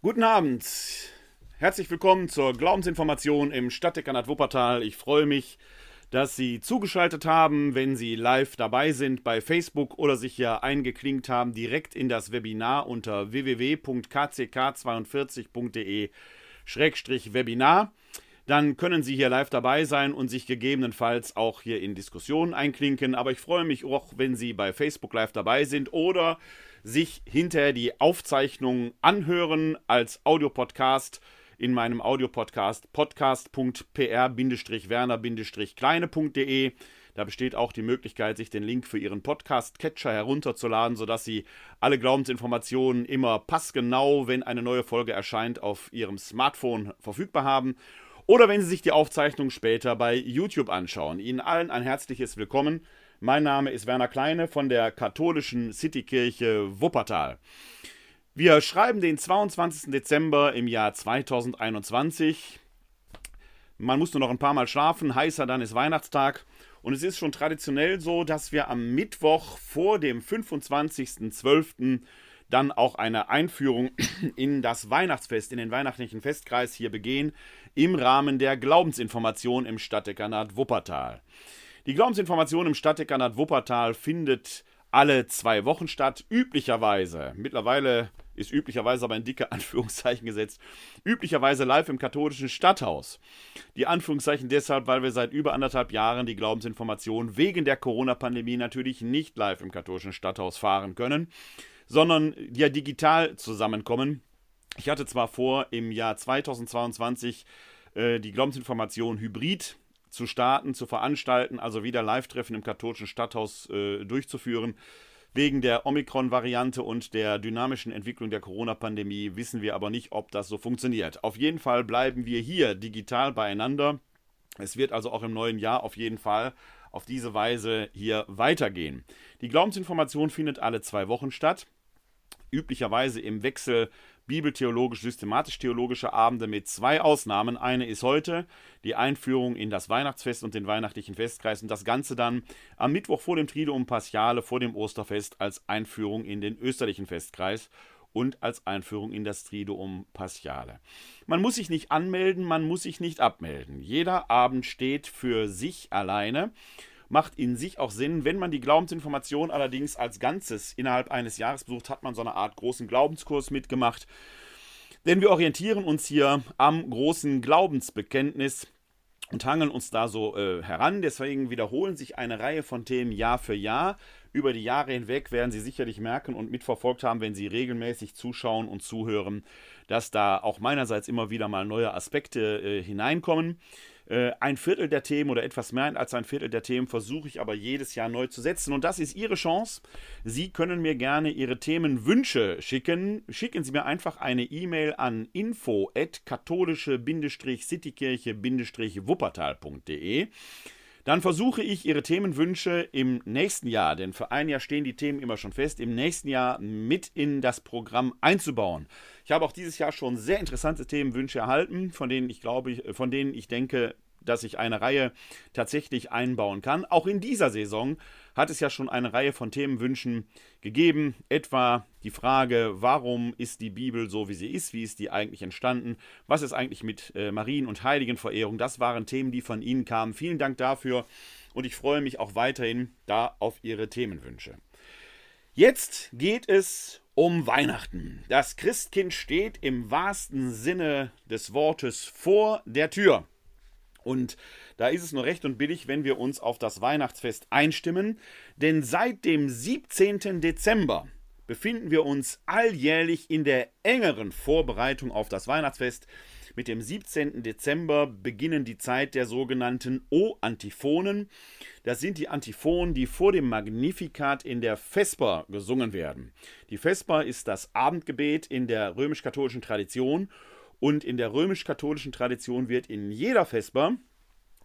Guten Abend. Herzlich willkommen zur Glaubensinformation im Stadtdekanat Wuppertal. Ich freue mich, dass Sie zugeschaltet haben, wenn Sie live dabei sind bei Facebook oder sich ja eingeklinkt haben direkt in das Webinar unter www.kck42.de-webinar. Dann können Sie hier live dabei sein und sich gegebenenfalls auch hier in Diskussionen einklinken. Aber ich freue mich auch, wenn Sie bei Facebook live dabei sind oder sich hinterher die Aufzeichnung anhören als Audiopodcast in meinem Audiopodcast podcast.pr-werner-kleine.de. Da besteht auch die Möglichkeit, sich den Link für Ihren Podcast-Catcher herunterzuladen, sodass Sie alle Glaubensinformationen immer passgenau, wenn eine neue Folge erscheint, auf Ihrem Smartphone verfügbar haben. Oder wenn Sie sich die Aufzeichnung später bei YouTube anschauen. Ihnen allen ein herzliches Willkommen. Mein Name ist Werner Kleine von der katholischen Citykirche Wuppertal. Wir schreiben den 22. Dezember im Jahr 2021. Man muss nur noch ein paar Mal schlafen, heißer dann ist Weihnachtstag. Und es ist schon traditionell so, dass wir am Mittwoch vor dem 25.12. dann auch eine Einführung in das Weihnachtsfest, in den weihnachtlichen Festkreis hier begehen, im Rahmen der Glaubensinformation im Stadtdekanat Wuppertal. Die Glaubensinformation im Stadtdekanat Wuppertal findet alle zwei Wochen statt, üblicherweise. Mittlerweile ist üblicherweise aber in dicke Anführungszeichen gesetzt, üblicherweise live im katholischen Stadthaus. Die Anführungszeichen deshalb, weil wir seit über anderthalb Jahren die Glaubensinformation wegen der Corona-Pandemie natürlich nicht live im katholischen Stadthaus fahren können, sondern ja digital zusammenkommen. Ich hatte zwar vor, im Jahr 2022 äh, die Glaubensinformation hybrid zu starten, zu veranstalten, also wieder Live-Treffen im katholischen Stadthaus äh, durchzuführen. Wegen der Omikron-Variante und der dynamischen Entwicklung der Corona-Pandemie wissen wir aber nicht, ob das so funktioniert. Auf jeden Fall bleiben wir hier digital beieinander. Es wird also auch im neuen Jahr auf jeden Fall auf diese Weise hier weitergehen. Die Glaubensinformation findet alle zwei Wochen statt üblicherweise im Wechsel bibeltheologisch-systematisch-theologische Abende mit zwei Ausnahmen. Eine ist heute die Einführung in das Weihnachtsfest und den weihnachtlichen Festkreis und das Ganze dann am Mittwoch vor dem Triduum Paschale, vor dem Osterfest als Einführung in den österlichen Festkreis und als Einführung in das Triduum Paschale. Man muss sich nicht anmelden, man muss sich nicht abmelden. Jeder Abend steht für sich alleine macht in sich auch Sinn. Wenn man die Glaubensinformation allerdings als Ganzes innerhalb eines Jahres besucht, hat man so eine Art großen Glaubenskurs mitgemacht. Denn wir orientieren uns hier am großen Glaubensbekenntnis und hangeln uns da so äh, heran. Deswegen wiederholen sich eine Reihe von Themen Jahr für Jahr. Über die Jahre hinweg werden Sie sicherlich merken und mitverfolgt haben, wenn Sie regelmäßig zuschauen und zuhören, dass da auch meinerseits immer wieder mal neue Aspekte äh, hineinkommen. Äh, ein Viertel der Themen oder etwas mehr als ein Viertel der Themen versuche ich aber jedes Jahr neu zu setzen. Und das ist Ihre Chance. Sie können mir gerne Ihre Themenwünsche schicken. Schicken Sie mir einfach eine E-Mail an info at katholische-citykirche-wuppertal.de. Dann versuche ich, Ihre Themenwünsche im nächsten Jahr, denn für ein Jahr stehen die Themen immer schon fest, im nächsten Jahr mit in das Programm einzubauen. Ich habe auch dieses Jahr schon sehr interessante Themenwünsche erhalten, von denen ich glaube, von denen ich denke, dass ich eine Reihe tatsächlich einbauen kann. Auch in dieser Saison hat es ja schon eine Reihe von Themenwünschen gegeben, etwa die Frage, warum ist die Bibel so, wie sie ist, wie ist die eigentlich entstanden, was ist eigentlich mit äh, Marien- und Heiligenverehrung, das waren Themen, die von Ihnen kamen. Vielen Dank dafür und ich freue mich auch weiterhin da auf Ihre Themenwünsche. Jetzt geht es um Weihnachten. Das Christkind steht im wahrsten Sinne des Wortes vor der Tür. Und da ist es nur recht und billig, wenn wir uns auf das Weihnachtsfest einstimmen, denn seit dem 17. Dezember befinden wir uns alljährlich in der engeren Vorbereitung auf das Weihnachtsfest. Mit dem 17. Dezember beginnen die Zeit der sogenannten O-Antiphonen. Das sind die Antiphonen, die vor dem Magnificat in der Vesper gesungen werden. Die Vesper ist das Abendgebet in der römisch-katholischen Tradition und in der römisch-katholischen Tradition wird in jeder Vesper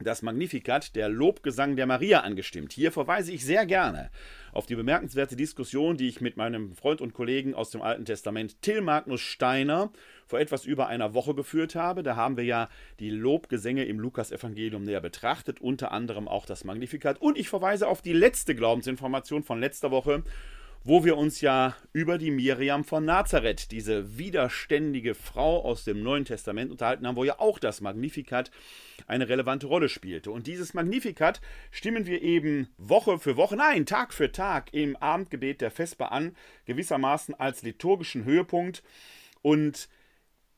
das Magnificat, der Lobgesang der Maria angestimmt. Hier verweise ich sehr gerne auf die bemerkenswerte Diskussion, die ich mit meinem Freund und Kollegen aus dem Alten Testament Till Magnus Steiner vor etwas über einer Woche geführt habe. Da haben wir ja die Lobgesänge im Lukasevangelium näher betrachtet, unter anderem auch das Magnificat. Und ich verweise auf die letzte Glaubensinformation von letzter Woche, wo wir uns ja über die Miriam von Nazareth, diese widerständige Frau aus dem Neuen Testament unterhalten haben, wo ja auch das Magnificat eine relevante Rolle spielte. Und dieses Magnificat stimmen wir eben Woche für Woche, nein, Tag für Tag im Abendgebet der Vesper an, gewissermaßen als liturgischen Höhepunkt. Und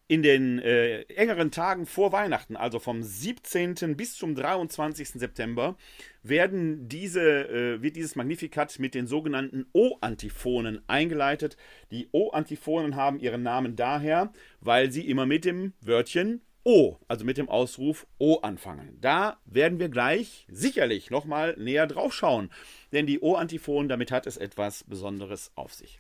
in den äh, engeren Tagen vor Weihnachten, also vom 17. bis zum 23. September, werden diese, äh, wird dieses Magnificat mit den sogenannten O-Antiphonen eingeleitet. Die O-Antiphonen haben ihren Namen daher, weil sie immer mit dem Wörtchen O, also mit dem Ausruf O anfangen. Da werden wir gleich sicherlich nochmal näher drauf schauen, denn die O-Antiphonen, damit hat es etwas Besonderes auf sich.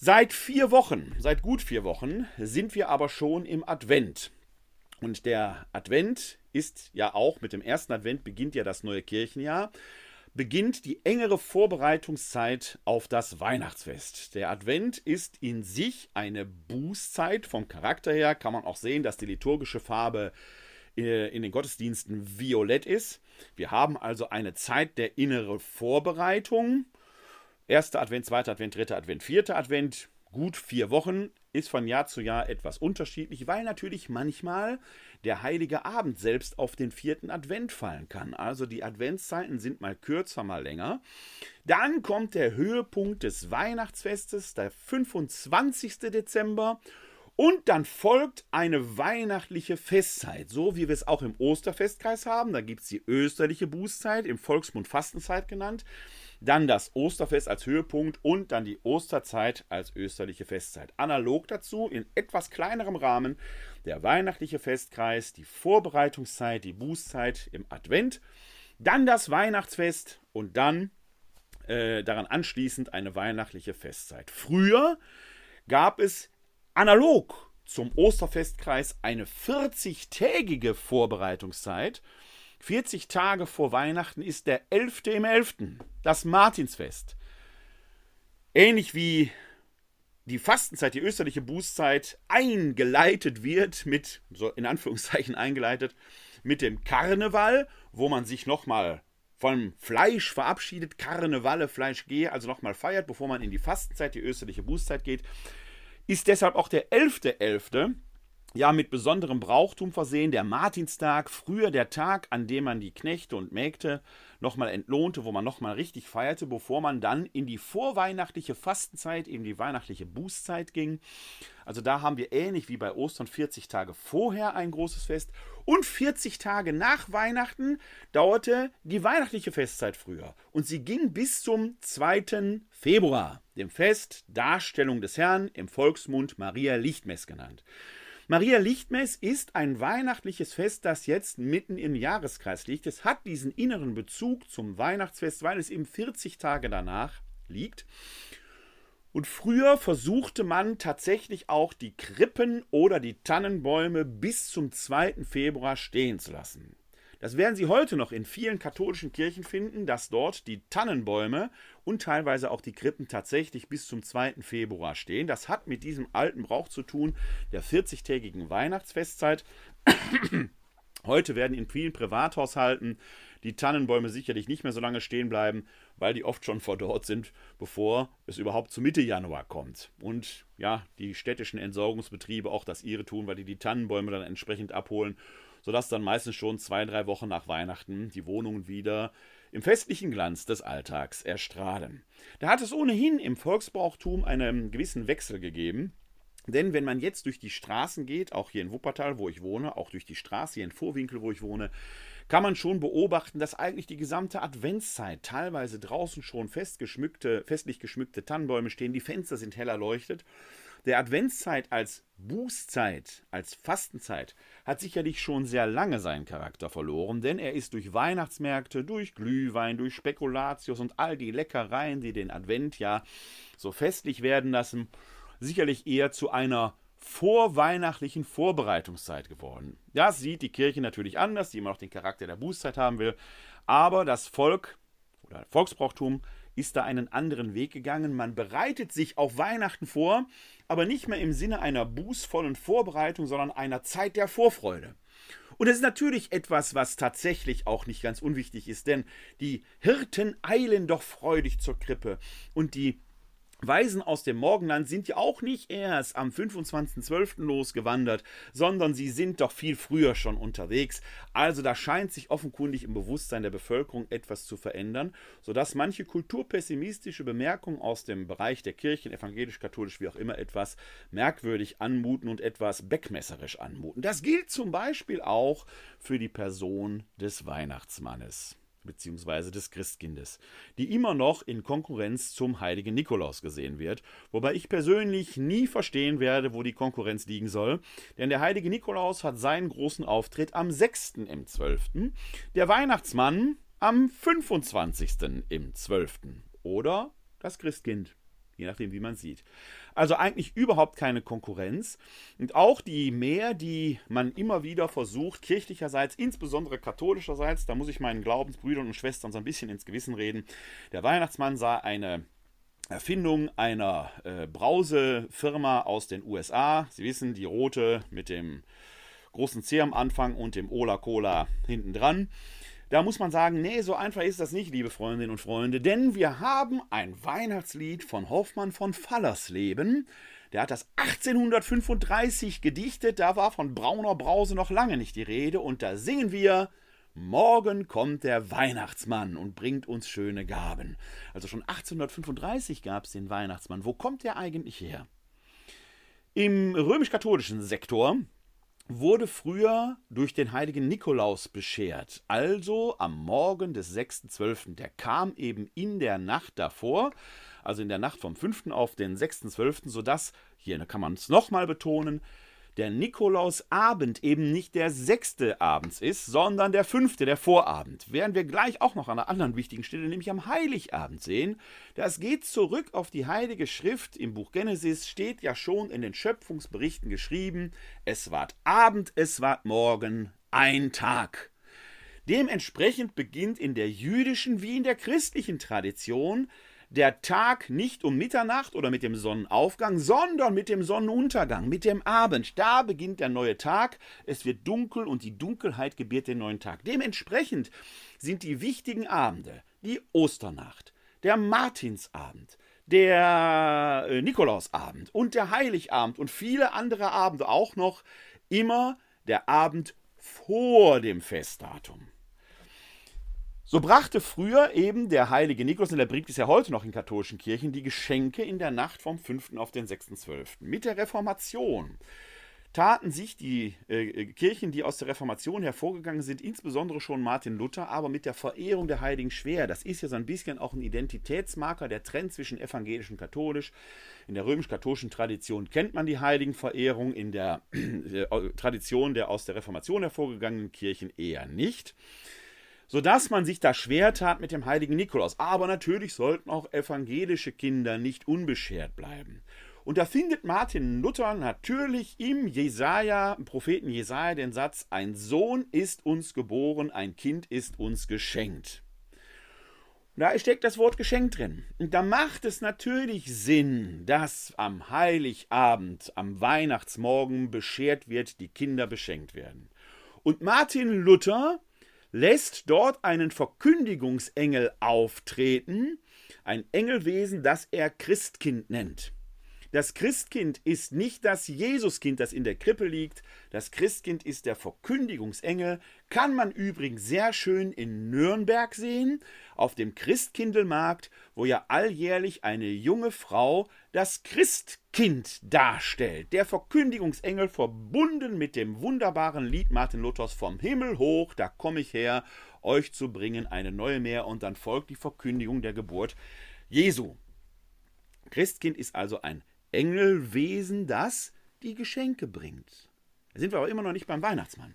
Seit vier Wochen, seit gut vier Wochen, sind wir aber schon im Advent. Und der Advent ist ja auch, mit dem ersten Advent beginnt ja das neue Kirchenjahr, beginnt die engere Vorbereitungszeit auf das Weihnachtsfest. Der Advent ist in sich eine Bußzeit vom Charakter her, kann man auch sehen, dass die liturgische Farbe äh, in den Gottesdiensten violett ist. Wir haben also eine Zeit der inneren Vorbereitung Erster Advent, zweiter Advent, dritter Advent, vierter Advent, gut vier Wochen, ist von Jahr zu Jahr etwas unterschiedlich, weil natürlich manchmal der heilige Abend selbst auf den vierten Advent fallen kann. Also die Adventszeiten sind mal kürzer, mal länger. Dann kommt der Höhepunkt des Weihnachtsfestes, der 25. Dezember. Und dann folgt eine weihnachtliche Festzeit, so wie wir es auch im Osterfestkreis haben. Da gibt es die österliche Bußzeit, im Volksmund Fastenzeit genannt dann das Osterfest als Höhepunkt und dann die Osterzeit als österliche Festzeit. Analog dazu, in etwas kleinerem Rahmen, der weihnachtliche Festkreis, die Vorbereitungszeit, die Bußzeit im Advent, dann das Weihnachtsfest und dann äh, daran anschließend eine weihnachtliche Festzeit. Früher gab es analog zum Osterfestkreis eine 40-tägige Vorbereitungszeit 40 Tage vor Weihnachten ist der 11. im 11., das Martinsfest. Ähnlich wie die Fastenzeit, die österliche Bußzeit eingeleitet wird mit, so in Anführungszeichen eingeleitet, mit dem Karneval, wo man sich nochmal vom Fleisch verabschiedet, Karnevalle, Fleisch gehe, also nochmal feiert, bevor man in die Fastenzeit, die österliche Bußzeit geht, ist deshalb auch der 11.11., .11., ja mit besonderem Brauchtum versehen, der Martinstag, früher der Tag, an dem man die Knechte und Mägde nochmal entlohnte, wo man nochmal richtig feierte, bevor man dann in die vorweihnachtliche Fastenzeit, eben die weihnachtliche Bußzeit ging. Also da haben wir ähnlich wie bei Ostern 40 Tage vorher ein großes Fest und 40 Tage nach Weihnachten dauerte die weihnachtliche Festzeit früher und sie ging bis zum 2. Februar, dem Fest Darstellung des Herrn, im Volksmund Maria Lichtmess genannt. Maria Lichtmess ist ein weihnachtliches Fest, das jetzt mitten im Jahreskreis liegt. Es hat diesen inneren Bezug zum Weihnachtsfest, weil es eben 40 Tage danach liegt. Und früher versuchte man tatsächlich auch die Krippen oder die Tannenbäume bis zum 2. Februar stehen zu lassen. Das werden Sie heute noch in vielen katholischen Kirchen finden, dass dort die Tannenbäume und teilweise auch die Krippen tatsächlich bis zum 2. Februar stehen. Das hat mit diesem alten Brauch zu tun, der 40-tägigen Weihnachtsfestzeit. Heute werden in vielen Privathaushalten die Tannenbäume sicherlich nicht mehr so lange stehen bleiben, weil die oft schon verdorrt sind, bevor es überhaupt zu Mitte Januar kommt. Und ja, die städtischen Entsorgungsbetriebe auch das ihre tun, weil die die Tannenbäume dann entsprechend abholen sodass dann meistens schon zwei, drei Wochen nach Weihnachten die Wohnungen wieder im festlichen Glanz des Alltags erstrahlen. Da hat es ohnehin im Volksbrauchtum einen gewissen Wechsel gegeben. Denn wenn man jetzt durch die Straßen geht, auch hier in Wuppertal, wo ich wohne, auch durch die Straße hier in Vorwinkel, wo ich wohne, kann man schon beobachten, dass eigentlich die gesamte Adventszeit teilweise draußen schon fest festlich geschmückte Tannenbäume stehen, die Fenster sind hell erleuchtet der Adventszeit als Bußzeit, als Fastenzeit, hat sicherlich schon sehr lange seinen Charakter verloren, denn er ist durch Weihnachtsmärkte, durch Glühwein, durch Spekulatius und all die Leckereien, die den Advent ja so festlich werden lassen, sicherlich eher zu einer vorweihnachtlichen Vorbereitungszeit geworden. Das sieht die Kirche natürlich anders, die immer noch den Charakter der Bußzeit haben will, aber das Volk oder Volksbrauchtum ist da einen anderen Weg gegangen. Man bereitet sich auf Weihnachten vor, aber nicht mehr im Sinne einer bußvollen Vorbereitung, sondern einer Zeit der Vorfreude. Und das ist natürlich etwas, was tatsächlich auch nicht ganz unwichtig ist, denn die Hirten eilen doch freudig zur Krippe und die Weisen aus dem Morgenland sind ja auch nicht erst am 25.12. losgewandert, sondern sie sind doch viel früher schon unterwegs. Also da scheint sich offenkundig im Bewusstsein der Bevölkerung etwas zu verändern, sodass manche kulturpessimistische Bemerkungen aus dem Bereich der Kirchen, evangelisch-katholisch, wie auch immer, etwas merkwürdig anmuten und etwas beckmesserisch anmuten. Das gilt zum Beispiel auch für die Person des Weihnachtsmannes beziehungsweise des Christkindes, die immer noch in Konkurrenz zum heiligen Nikolaus gesehen wird, wobei ich persönlich nie verstehen werde, wo die Konkurrenz liegen soll, denn der heilige Nikolaus hat seinen großen Auftritt am 6. im 12., der Weihnachtsmann am 25. im 12. oder das Christkind je nachdem, wie man sieht. Also eigentlich überhaupt keine Konkurrenz. Und auch die mehr, die man immer wieder versucht, kirchlicherseits, insbesondere katholischerseits, da muss ich meinen Glaubensbrüdern und Schwestern so ein bisschen ins Gewissen reden. Der Weihnachtsmann sah eine Erfindung einer äh, Brausefirma aus den USA. Sie wissen, die rote mit dem großen C am Anfang und dem Ola Cola hinten dran. Da muss man sagen, nee, so einfach ist das nicht, liebe Freundinnen und Freunde, denn wir haben ein Weihnachtslied von Hoffmann von Fallersleben. Der hat das 1835 gedichtet, da war von brauner Brause noch lange nicht die Rede und da singen wir Morgen kommt der Weihnachtsmann und bringt uns schöne Gaben. Also schon 1835 gab es den Weihnachtsmann. Wo kommt der eigentlich her? Im römisch-katholischen Sektor wurde früher durch den heiligen Nikolaus beschert. Also am Morgen des 6.12. Der kam eben in der Nacht davor, also in der Nacht vom 5. auf den 6.12., sodass, hier kann man es nochmal betonen, der Nikolausabend eben nicht der sechste abends ist, sondern der fünfte, der Vorabend. Werden wir gleich auch noch an einer anderen wichtigen Stelle, nämlich am Heiligabend sehen. Das geht zurück auf die Heilige Schrift. Im Buch Genesis steht ja schon in den Schöpfungsberichten geschrieben, es ward Abend, es ward Morgen, ein Tag. Dementsprechend beginnt in der jüdischen wie in der christlichen Tradition der Tag nicht um Mitternacht oder mit dem Sonnenaufgang, sondern mit dem Sonnenuntergang, mit dem Abend. Da beginnt der neue Tag. Es wird dunkel und die Dunkelheit gebiert den neuen Tag. Dementsprechend sind die wichtigen Abende die Osternacht, der Martinsabend, der äh, Nikolausabend und der Heiligabend und viele andere Abende auch noch immer der Abend vor dem Festdatum. So brachte früher eben der heilige Nikolaus, und der bringt es ja heute noch in katholischen Kirchen, die Geschenke in der Nacht vom 5. auf den 6.12. Mit der Reformation taten sich die äh, Kirchen, die aus der Reformation hervorgegangen sind, insbesondere schon Martin Luther, aber mit der Verehrung der Heiligen schwer. Das ist ja so ein bisschen auch ein Identitätsmarker, der Trend zwischen evangelisch und katholisch. In der römisch-katholischen Tradition kennt man die Heiligenverehrung, in der äh, Tradition der aus der Reformation hervorgegangenen Kirchen eher nicht sodass man sich da schwer tat mit dem heiligen Nikolaus. Aber natürlich sollten auch evangelische Kinder nicht unbeschert bleiben. Und da findet Martin Luther natürlich im Jesaja, im Propheten Jesaja, den Satz: Ein Sohn ist uns geboren, ein Kind ist uns geschenkt. Da steckt das Wort Geschenk drin. Und da macht es natürlich Sinn, dass am Heiligabend, am Weihnachtsmorgen beschert wird, die Kinder beschenkt werden. Und Martin Luther lässt dort einen Verkündigungsengel auftreten, ein Engelwesen, das er Christkind nennt. Das Christkind ist nicht das Jesuskind, das in der Krippe liegt. Das Christkind ist der Verkündigungsengel. Kann man übrigens sehr schön in Nürnberg sehen, auf dem Christkindelmarkt, wo ja alljährlich eine junge Frau das Christkind darstellt. Der Verkündigungsengel verbunden mit dem wunderbaren Lied Martin Luthers vom Himmel hoch, da komme ich her, euch zu bringen eine neue Meer und dann folgt die Verkündigung der Geburt Jesu. Christkind ist also ein Engelwesen, das die Geschenke bringt. Da sind wir aber immer noch nicht beim Weihnachtsmann.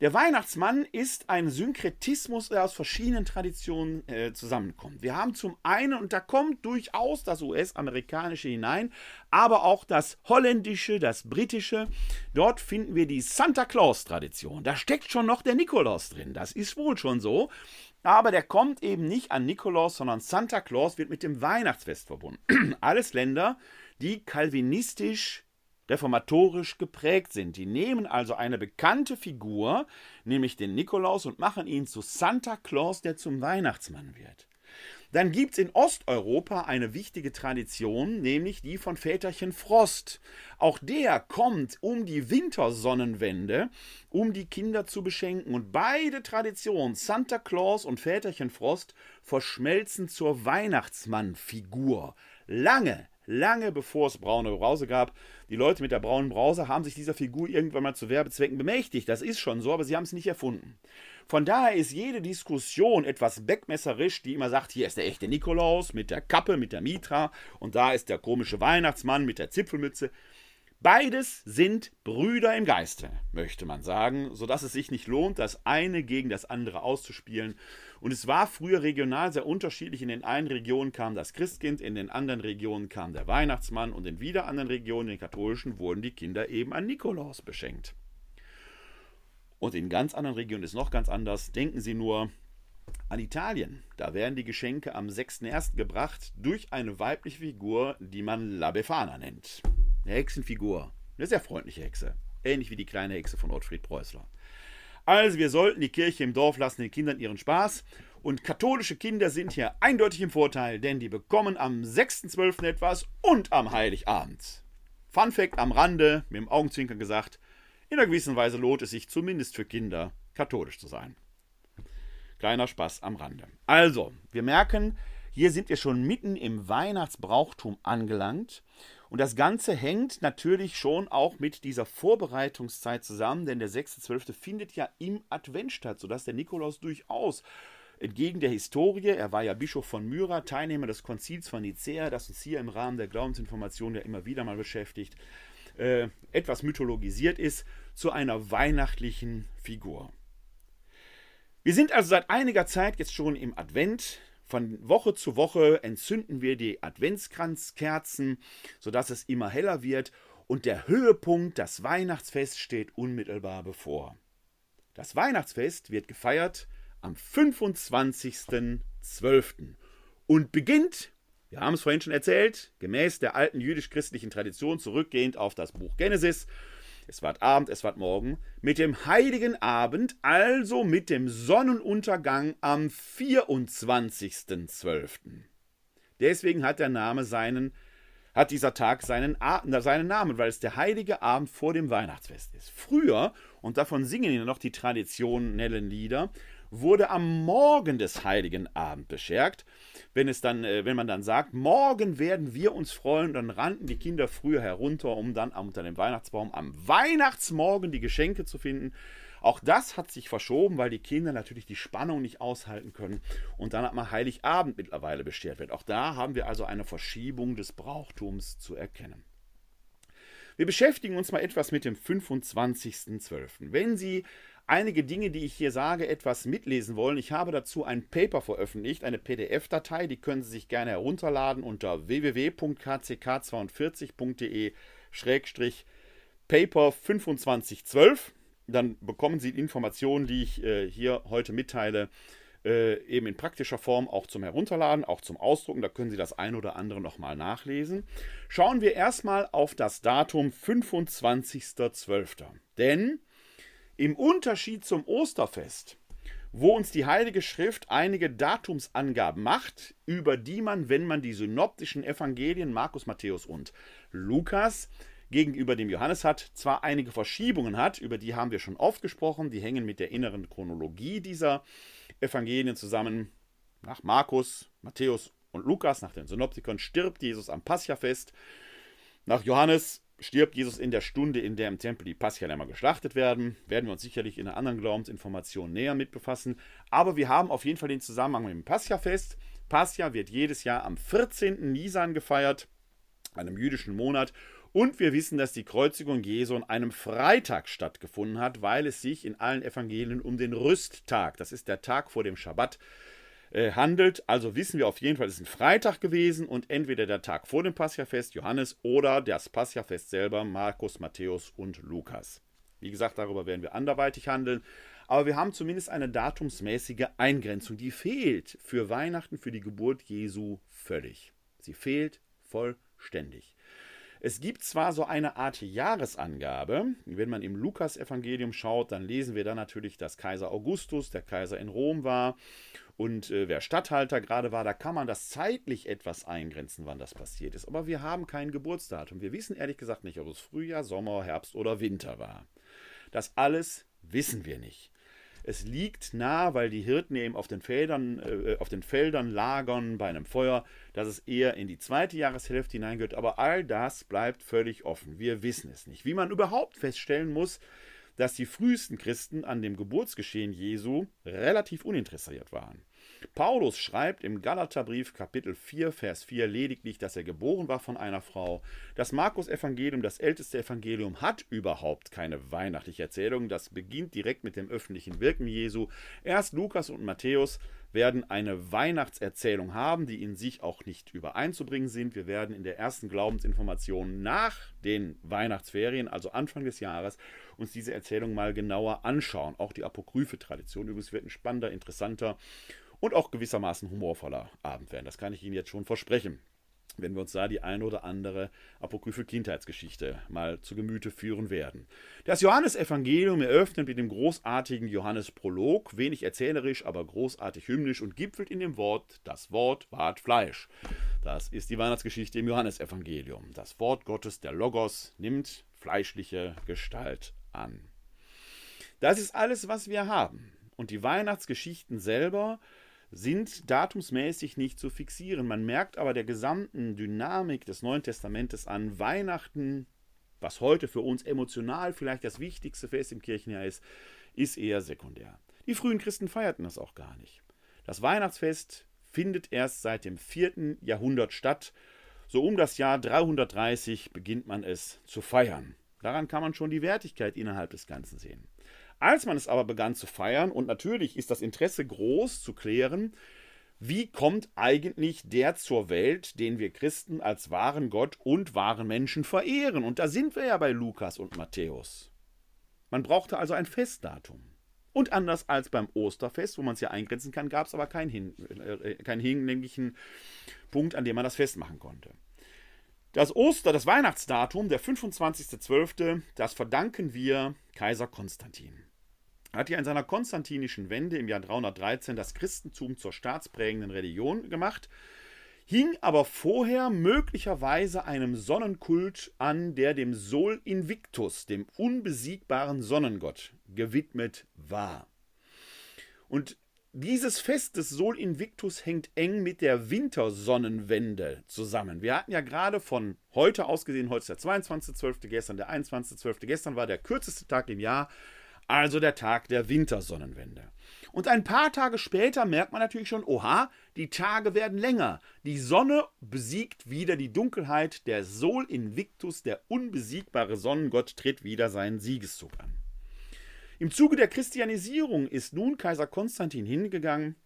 Der Weihnachtsmann ist ein Synkretismus, der aus verschiedenen Traditionen äh, zusammenkommt. Wir haben zum einen, und da kommt durchaus das US-amerikanische hinein, aber auch das holländische, das britische. Dort finden wir die Santa Claus-Tradition. Da steckt schon noch der Nikolaus drin. Das ist wohl schon so. Aber der kommt eben nicht an Nikolaus, sondern Santa Claus wird mit dem Weihnachtsfest verbunden. Alles Länder, die kalvinistisch reformatorisch geprägt sind. Die nehmen also eine bekannte Figur, nämlich den Nikolaus, und machen ihn zu Santa Claus, der zum Weihnachtsmann wird. Dann gibt es in Osteuropa eine wichtige Tradition, nämlich die von Väterchen Frost. Auch der kommt um die Wintersonnenwende, um die Kinder zu beschenken. Und beide Traditionen, Santa Claus und Väterchen Frost, verschmelzen zur Weihnachtsmannfigur. Lange, lange bevor es braune Brause gab. Die Leute mit der braunen Brause haben sich dieser Figur irgendwann mal zu Werbezwecken bemächtigt. Das ist schon so, aber sie haben es nicht erfunden. Von daher ist jede Diskussion etwas beckmesserisch, die immer sagt, hier ist der echte Nikolaus mit der Kappe, mit der Mitra und da ist der komische Weihnachtsmann mit der Zipfelmütze. Beides sind Brüder im Geiste, möchte man sagen, sodass es sich nicht lohnt, das eine gegen das andere auszuspielen. Und es war früher regional sehr unterschiedlich. In den einen Regionen kam das Christkind, in den anderen Regionen kam der Weihnachtsmann und in wieder anderen Regionen, den katholischen, wurden die Kinder eben an Nikolaus beschenkt. Und in ganz anderen Regionen ist noch ganz anders. Denken Sie nur an Italien. Da werden die Geschenke am 6.1. gebracht durch eine weibliche Figur, die man La Befana nennt. Eine Hexenfigur. Eine sehr freundliche Hexe. Ähnlich wie die kleine Hexe von Ottfried Preußler. Also, wir sollten die Kirche im Dorf lassen den Kindern ihren Spaß. Und katholische Kinder sind hier eindeutig im Vorteil, denn die bekommen am 6.12. etwas und am Heiligabend. Fun Fact am Rande, mit dem Augenzwinkern gesagt, in einer gewissen Weise lohnt es sich zumindest für Kinder, katholisch zu sein. Kleiner Spaß am Rande. Also, wir merken, hier sind wir schon mitten im Weihnachtsbrauchtum angelangt. Und das Ganze hängt natürlich schon auch mit dieser Vorbereitungszeit zusammen, denn der 6.12. findet ja im Advent statt, sodass der Nikolaus durchaus entgegen der Historie, er war ja Bischof von Myra, Teilnehmer des Konzils von Nicea, das uns hier im Rahmen der Glaubensinformation ja immer wieder mal beschäftigt, äh, etwas mythologisiert ist, zu einer weihnachtlichen Figur. Wir sind also seit einiger Zeit jetzt schon im Advent. Von Woche zu Woche entzünden wir die Adventskranzkerzen, sodass es immer heller wird und der Höhepunkt, das Weihnachtsfest, steht unmittelbar bevor. Das Weihnachtsfest wird gefeiert am 25.12. und beginnt wir haben es vorhin schon erzählt, gemäß der alten jüdisch-christlichen Tradition zurückgehend auf das Buch Genesis. Es war Abend, es war Morgen, mit dem heiligen Abend, also mit dem Sonnenuntergang am 24.12. Deswegen hat der Name seinen, hat dieser Tag seinen, seinen Namen, weil es der heilige Abend vor dem Weihnachtsfest ist. Früher, und davon singen ja noch die traditionellen Lieder, wurde am Morgen des heiligen Abend beschert. Wenn, es dann, äh, wenn man dann sagt, morgen werden wir uns freuen, dann rannten die Kinder früher herunter, um dann unter dem Weihnachtsbaum am Weihnachtsmorgen die Geschenke zu finden. Auch das hat sich verschoben, weil die Kinder natürlich die Spannung nicht aushalten können. Und dann hat man Heiligabend mittlerweile beschert wird. Auch da haben wir also eine Verschiebung des Brauchtums zu erkennen. Wir beschäftigen uns mal etwas mit dem 25.12. Wenn Sie einige Dinge, die ich hier sage, etwas mitlesen wollen, ich habe dazu ein Paper veröffentlicht, eine PDF-Datei, die können Sie sich gerne herunterladen unter www.kck42.de-paper 2512. Dann bekommen Sie die Informationen, die ich äh, hier heute mitteile, äh, eben in praktischer Form auch zum Herunterladen, auch zum Ausdrucken. Da können Sie das ein oder andere nochmal nachlesen. Schauen wir erstmal auf das Datum 25.12. Denn im Unterschied zum Osterfest, wo uns die Heilige Schrift einige Datumsangaben macht, über die man, wenn man die synoptischen Evangelien Markus, Matthäus und Lukas gegenüber dem Johannes hat, zwar einige Verschiebungen hat, über die haben wir schon oft gesprochen, die hängen mit der inneren Chronologie dieser Evangelien zusammen. Nach Markus, Matthäus und Lukas, nach den Synoptikern, stirbt Jesus am Paschafest. Nach Johannes stirbt Jesus in der Stunde, in der im Tempel die Paschalämmer geschlachtet werden. Werden wir uns sicherlich in einer anderen Glaubensinformation näher mit befassen. Aber wir haben auf jeden Fall den Zusammenhang mit dem Paschafest. Pascha wird jedes Jahr am 14. Nisan gefeiert, einem jüdischen Monat. Und wir wissen, dass die Kreuzigung Jesu an einem Freitag stattgefunden hat, weil es sich in allen Evangelien um den Rüsttag, das ist der Tag vor dem Schabbat, äh, handelt. Also wissen wir auf jeden Fall, es ist ein Freitag gewesen und entweder der Tag vor dem Paschafest, Johannes, oder das Paschafest selber, Markus, Matthäus und Lukas. Wie gesagt, darüber werden wir anderweitig handeln. Aber wir haben zumindest eine datumsmäßige Eingrenzung. Die fehlt für Weihnachten, für die Geburt Jesu völlig. Sie fehlt vollständig. Es gibt zwar so eine Art Jahresangabe, wenn man im Lukas-Evangelium schaut, dann lesen wir da natürlich, dass Kaiser Augustus der Kaiser in Rom war und äh, wer Statthalter gerade war, da kann man das zeitlich etwas eingrenzen, wann das passiert ist. Aber wir haben kein Geburtsdatum. Wir wissen ehrlich gesagt nicht, ob es Frühjahr, Sommer, Herbst oder Winter war. Das alles wissen wir nicht. Es liegt nah, weil die Hirten eben auf den, Feldern, äh, auf den Feldern lagern bei einem Feuer, dass es eher in die zweite Jahreshälfte hineingehört. Aber all das bleibt völlig offen. Wir wissen es nicht. Wie man überhaupt feststellen muss, dass die frühesten Christen an dem Geburtsgeschehen Jesu relativ uninteressiert waren. Paulus schreibt im Galaterbrief Kapitel 4, Vers 4 lediglich, dass er geboren war von einer Frau. Das Markus-Evangelium, das älteste Evangelium, hat überhaupt keine weihnachtliche Erzählung. Das beginnt direkt mit dem öffentlichen Wirken Jesu. Erst Lukas und Matthäus werden eine Weihnachtserzählung haben, die in sich auch nicht übereinzubringen sind. Wir werden in der ersten Glaubensinformation nach den Weihnachtsferien, also Anfang des Jahres, uns diese Erzählung mal genauer anschauen. Auch die apokryphe Tradition übrigens wird ein spannender, interessanter und auch gewissermaßen humorvoller Abend werden. Das kann ich Ihnen jetzt schon versprechen wenn wir uns da die ein oder andere apokryphe Kindheitsgeschichte mal zu Gemüte führen werden. Das Johannesevangelium eröffnet mit dem großartigen Johannesprolog, wenig erzählerisch, aber großartig hymnisch und gipfelt in dem Wort, das Wort ward Fleisch. Das ist die Weihnachtsgeschichte im Johannesevangelium. Das Wort Gottes, der Logos, nimmt fleischliche Gestalt an. Das ist alles, was wir haben. Und die Weihnachtsgeschichten selber sind datumsmäßig nicht zu fixieren. Man merkt aber der gesamten Dynamik des Neuen Testamentes an. Weihnachten, was heute für uns emotional vielleicht das wichtigste Fest im Kirchenjahr ist, ist eher sekundär. Die frühen Christen feierten das auch gar nicht. Das Weihnachtsfest findet erst seit dem 4. Jahrhundert statt. So um das Jahr 330 beginnt man es zu feiern. Daran kann man schon die Wertigkeit innerhalb des Ganzen sehen. Als man es aber begann zu feiern, und natürlich ist das Interesse groß zu klären, wie kommt eigentlich der zur Welt, den wir Christen als wahren Gott und wahren Menschen verehren? Und da sind wir ja bei Lukas und Matthäus. Man brauchte also ein Festdatum. Und anders als beim Osterfest, wo man es ja eingrenzen kann, gab es aber keinen, hin, äh, keinen hinlänglichen Punkt, an dem man das festmachen konnte. Das Oster, das Weihnachtsdatum, der 25.12., das verdanken wir Kaiser Konstantin hat ja in seiner konstantinischen Wende im Jahr 313 das Christentum zur staatsprägenden Religion gemacht, hing aber vorher möglicherweise einem Sonnenkult an, der dem Sol Invictus, dem unbesiegbaren Sonnengott, gewidmet war. Und dieses Fest des Sol Invictus hängt eng mit der Wintersonnenwende zusammen. Wir hatten ja gerade von heute aus gesehen, heute ist der 22.12., gestern der 21.12., gestern war der kürzeste Tag im Jahr, also der Tag der Wintersonnenwende. Und ein paar Tage später merkt man natürlich schon, oha, die Tage werden länger. Die Sonne besiegt wieder die Dunkelheit, der Sol Invictus, der unbesiegbare Sonnengott, tritt wieder seinen Siegeszug an. Im Zuge der Christianisierung ist nun Kaiser Konstantin hingegangen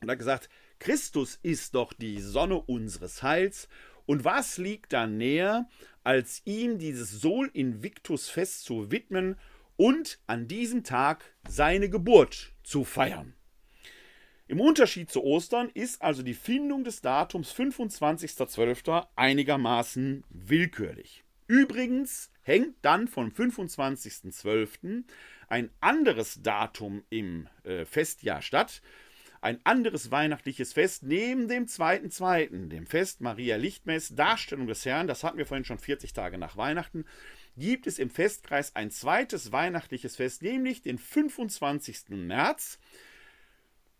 und hat gesagt, Christus ist doch die Sonne unseres Heils. Und was liegt da näher, als ihm dieses Sol Invictus Fest zu widmen und an diesem Tag seine Geburt zu feiern. Im Unterschied zu Ostern ist also die Findung des Datums 25.12. einigermaßen willkürlich. Übrigens hängt dann vom 25.12. ein anderes Datum im äh, Festjahr statt, ein anderes weihnachtliches Fest neben dem 2.2., dem Fest Maria Lichtmess, Darstellung des Herrn, das hatten wir vorhin schon 40 Tage nach Weihnachten, gibt es im Festkreis ein zweites weihnachtliches Fest, nämlich den 25. März.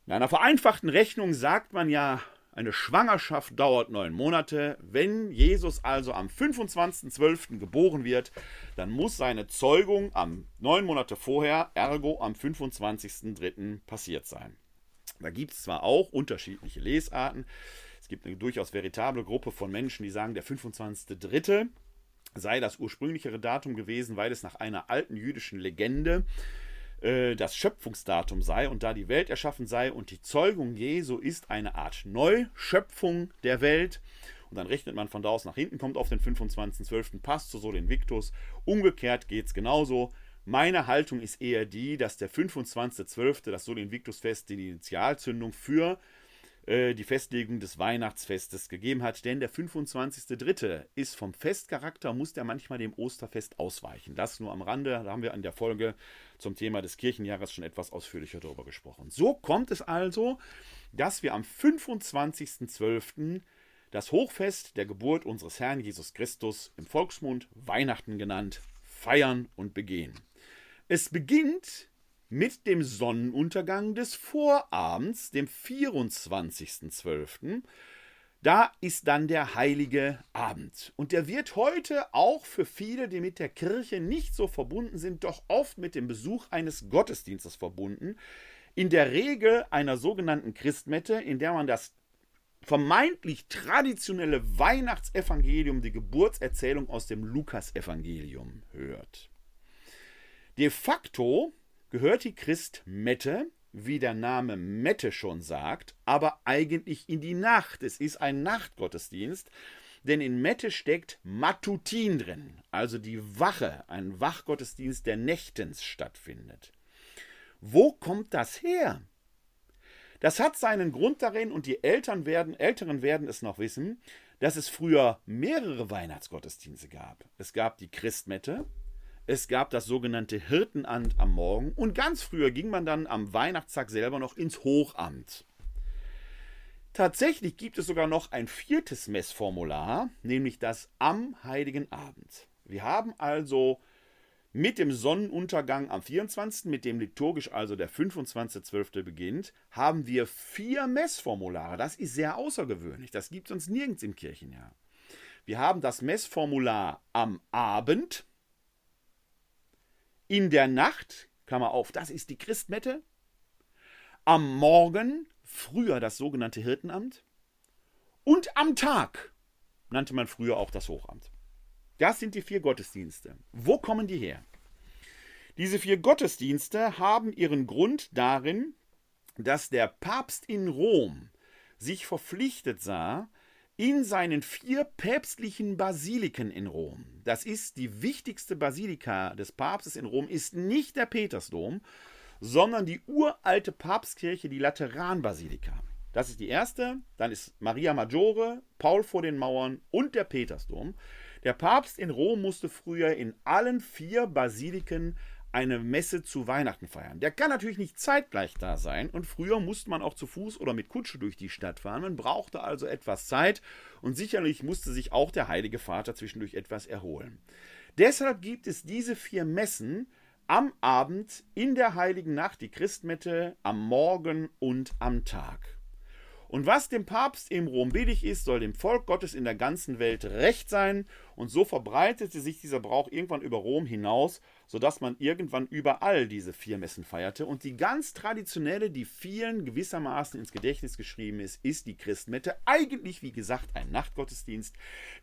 In einer vereinfachten Rechnung sagt man ja, eine Schwangerschaft dauert neun Monate. Wenn Jesus also am 25.12. geboren wird, dann muss seine Zeugung am neun Monate vorher, ergo am 25.03. passiert sein. Da gibt es zwar auch unterschiedliche Lesarten. Es gibt eine durchaus veritable Gruppe von Menschen, die sagen, der 25.03 sei das ursprünglichere Datum gewesen, weil es nach einer alten jüdischen Legende äh, das Schöpfungsdatum sei und da die Welt erschaffen sei und die Zeugung Jesu ist eine Art Neuschöpfung der Welt. Und dann rechnet man von da aus nach hinten, kommt auf den 25.12. passt zu so den Victus. Umgekehrt geht es genauso. Meine Haltung ist eher die, dass der 25.12., das Sol Invictus Fest, die Initialzündung für äh, die Festlegung des Weihnachtsfestes gegeben hat. Denn der 25.3. ist vom Festcharakter, muss der manchmal dem Osterfest ausweichen. Das nur am Rande, da haben wir an der Folge zum Thema des Kirchenjahres schon etwas ausführlicher darüber gesprochen. So kommt es also, dass wir am 25.12. das Hochfest der Geburt unseres Herrn Jesus Christus im Volksmund Weihnachten genannt feiern und begehen. Es beginnt mit dem Sonnenuntergang des Vorabends, dem 24.12. Da ist dann der heilige Abend. Und der wird heute auch für viele, die mit der Kirche nicht so verbunden sind, doch oft mit dem Besuch eines Gottesdienstes verbunden. In der Regel einer sogenannten Christmette, in der man das vermeintlich traditionelle Weihnachtsevangelium, die Geburtserzählung aus dem Lukasevangelium hört. De facto gehört die Christmette, wie der Name Mette schon sagt, aber eigentlich in die Nacht. Es ist ein Nachtgottesdienst, denn in Mette steckt Matutin drin, also die Wache, ein Wachgottesdienst, der nächtens stattfindet. Wo kommt das her? Das hat seinen Grund darin, und die Eltern werden, Älteren werden es noch wissen, dass es früher mehrere Weihnachtsgottesdienste gab. Es gab die Christmette, es gab das sogenannte Hirtenamt am Morgen und ganz früher ging man dann am Weihnachtstag selber noch ins Hochamt. Tatsächlich gibt es sogar noch ein viertes Messformular, nämlich das am Heiligen Abend. Wir haben also mit dem Sonnenuntergang am 24., mit dem liturgisch also der 25.12. beginnt, haben wir vier Messformulare. Das ist sehr außergewöhnlich. Das gibt es sonst nirgends im Kirchenjahr. Wir haben das Messformular am Abend, in der Nacht, Klammer auf, das ist die Christmette, am Morgen, früher das sogenannte Hirtenamt, und am Tag nannte man früher auch das Hochamt. Das sind die vier Gottesdienste. Wo kommen die her? Diese vier Gottesdienste haben ihren Grund darin, dass der Papst in Rom sich verpflichtet sah, in seinen vier päpstlichen Basiliken in Rom. Das ist die wichtigste Basilika des Papstes in Rom, ist nicht der Petersdom, sondern die uralte Papstkirche, die Lateranbasilika. Das ist die erste, dann ist Maria Maggiore, Paul vor den Mauern und der Petersdom. Der Papst in Rom musste früher in allen vier Basiliken eine Messe zu Weihnachten feiern. Der kann natürlich nicht zeitgleich da sein und früher musste man auch zu Fuß oder mit Kutsche durch die Stadt fahren. Man brauchte also etwas Zeit und sicherlich musste sich auch der Heilige Vater zwischendurch etwas erholen. Deshalb gibt es diese vier Messen am Abend, in der Heiligen Nacht, die Christmette, am Morgen und am Tag. Und was dem Papst im Rom billig ist, soll dem Volk Gottes in der ganzen Welt recht sein. Und so verbreitete sich dieser Brauch irgendwann über Rom hinaus, sodass man irgendwann überall diese vier Messen feierte. Und die ganz traditionelle, die vielen gewissermaßen ins Gedächtnis geschrieben ist, ist die Christmette. Eigentlich, wie gesagt, ein Nachtgottesdienst.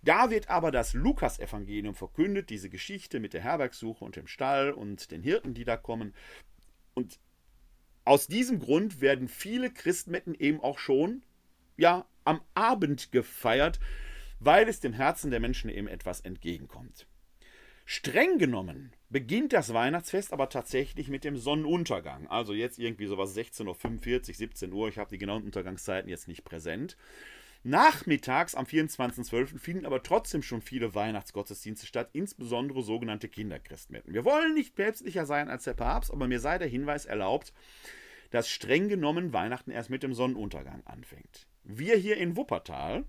Da wird aber das Lukasevangelium verkündet, diese Geschichte mit der Herbergsuche und dem Stall und den Hirten, die da kommen. Und aus diesem Grund werden viele Christmetten eben auch schon ja, am Abend gefeiert, weil es dem Herzen der Menschen eben etwas entgegenkommt. Streng genommen beginnt das Weihnachtsfest aber tatsächlich mit dem Sonnenuntergang. Also jetzt irgendwie sowas 16.45 Uhr, 17 Uhr. Ich habe die genauen Untergangszeiten jetzt nicht präsent. Nachmittags am 24.12. finden aber trotzdem schon viele Weihnachtsgottesdienste statt, insbesondere sogenannte Kinderchristmetten. Wir wollen nicht päpstlicher sein als der Papst, aber mir sei der Hinweis erlaubt, dass streng genommen Weihnachten erst mit dem Sonnenuntergang anfängt. Wir hier in Wuppertal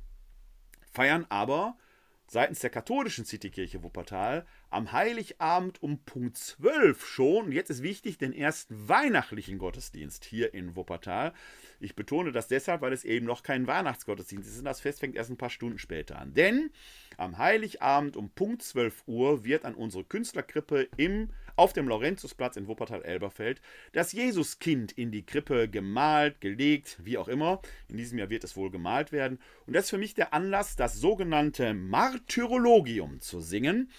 feiern aber seitens der katholischen Citykirche Wuppertal am Heiligabend um Punkt 12 schon, und jetzt ist wichtig, den ersten weihnachtlichen Gottesdienst hier in Wuppertal. Ich betone das deshalb, weil es eben noch kein Weihnachtsgottesdienst ist das Fest fängt erst ein paar Stunden später an. Denn am Heiligabend um Punkt 12 Uhr wird an unsere Künstlerkrippe im, auf dem Laurentiusplatz in Wuppertal-Elberfeld das Jesuskind in die Krippe gemalt, gelegt, wie auch immer. In diesem Jahr wird es wohl gemalt werden. Und das ist für mich der Anlass, das sogenannte Martyrologium zu singen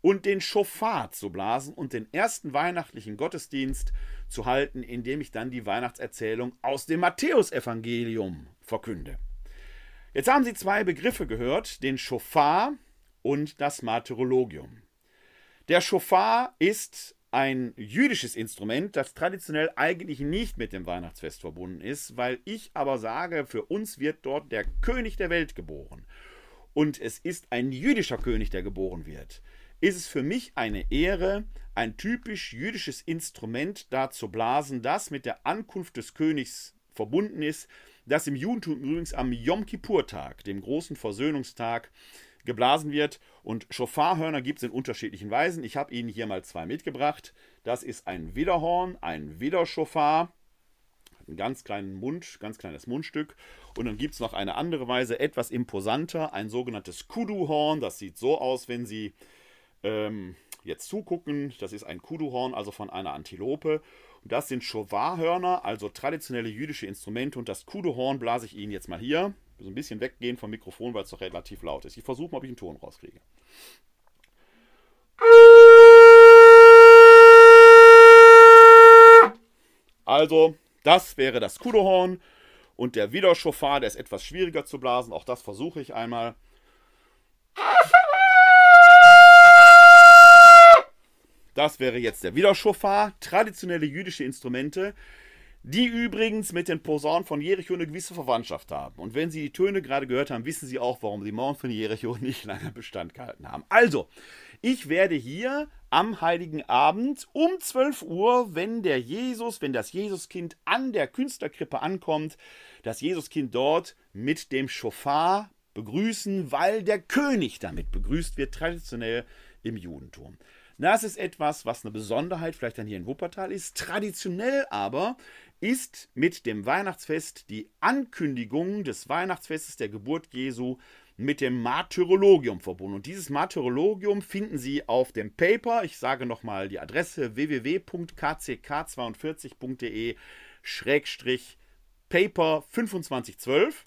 und den Schofar zu blasen und den ersten weihnachtlichen Gottesdienst zu halten, indem ich dann die Weihnachtserzählung aus dem Matthäusevangelium verkünde. Jetzt haben Sie zwei Begriffe gehört, den Schofar und das Martyrologium. Der Schofar ist ein jüdisches Instrument, das traditionell eigentlich nicht mit dem Weihnachtsfest verbunden ist, weil ich aber sage, für uns wird dort der König der Welt geboren. Und es ist ein jüdischer König, der geboren wird. Ist es für mich eine Ehre, ein typisch jüdisches Instrument da zu blasen, das mit der Ankunft des Königs verbunden ist, das im Judentum übrigens am Yom Kippur-Tag, dem großen Versöhnungstag, geblasen wird. Und Schofarhörner gibt es in unterschiedlichen Weisen. Ich habe Ihnen hier mal zwei mitgebracht. Das ist ein Widerhorn, ein Widerschofar. Einen ganz kleinen Mund, ganz kleines Mundstück. Und dann gibt es noch eine andere Weise, etwas imposanter, ein sogenanntes Kuduhorn. Das sieht so aus, wenn Sie ähm, jetzt zugucken. Das ist ein Kuduhorn, also von einer Antilope. Und das sind Schowarhörner, also traditionelle jüdische Instrumente. Und das Kuduhorn blase ich Ihnen jetzt mal hier so ein bisschen weggehen vom Mikrofon, weil es doch relativ laut ist. Ich versuche mal, ob ich einen Ton rauskriege. Also, das wäre das Kudohorn und der Widerschofar, der ist etwas schwieriger zu blasen. Auch das versuche ich einmal. Das wäre jetzt der Widerschofar. Traditionelle jüdische Instrumente die übrigens mit den Posaunen von Jericho eine gewisse Verwandtschaft haben. Und wenn Sie die Töne gerade gehört haben, wissen Sie auch, warum die Mauern von Jericho nicht lange Bestand gehalten haben. Also, ich werde hier am Heiligen Abend um 12 Uhr, wenn der Jesus, wenn das Jesuskind an der Künstlerkrippe ankommt, das Jesuskind dort mit dem Schofar begrüßen, weil der König damit begrüßt wird, traditionell im Judentum. Das ist etwas, was eine Besonderheit vielleicht dann hier in Wuppertal ist. Traditionell aber ist mit dem Weihnachtsfest die Ankündigung des Weihnachtsfestes der Geburt Jesu mit dem Martyrologium verbunden. Und dieses Martyrologium finden Sie auf dem Paper. Ich sage nochmal die Adresse www.kck42.de Paper 2512.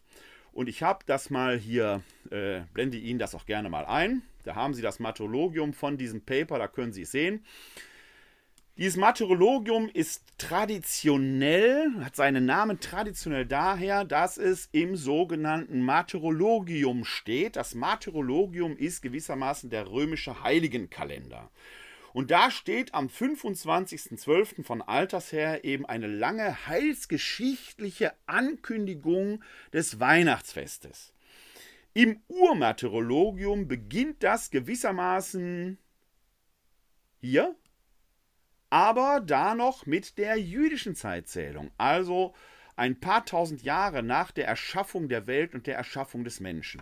Und ich habe das mal hier, äh, blende Ihnen das auch gerne mal ein. Da haben Sie das Martyrologium von diesem Paper, da können Sie es sehen. Dieses Martyrologium ist traditionell, hat seinen Namen traditionell daher, dass es im sogenannten Martyrologium steht. Das Martyrologium ist gewissermaßen der römische Heiligenkalender. Und da steht am 25.12. von Alters her eben eine lange heilsgeschichtliche Ankündigung des Weihnachtsfestes. Im Urmartyrologium beginnt das gewissermaßen hier aber da noch mit der jüdischen Zeitzählung, also ein paar tausend Jahre nach der Erschaffung der Welt und der Erschaffung des Menschen.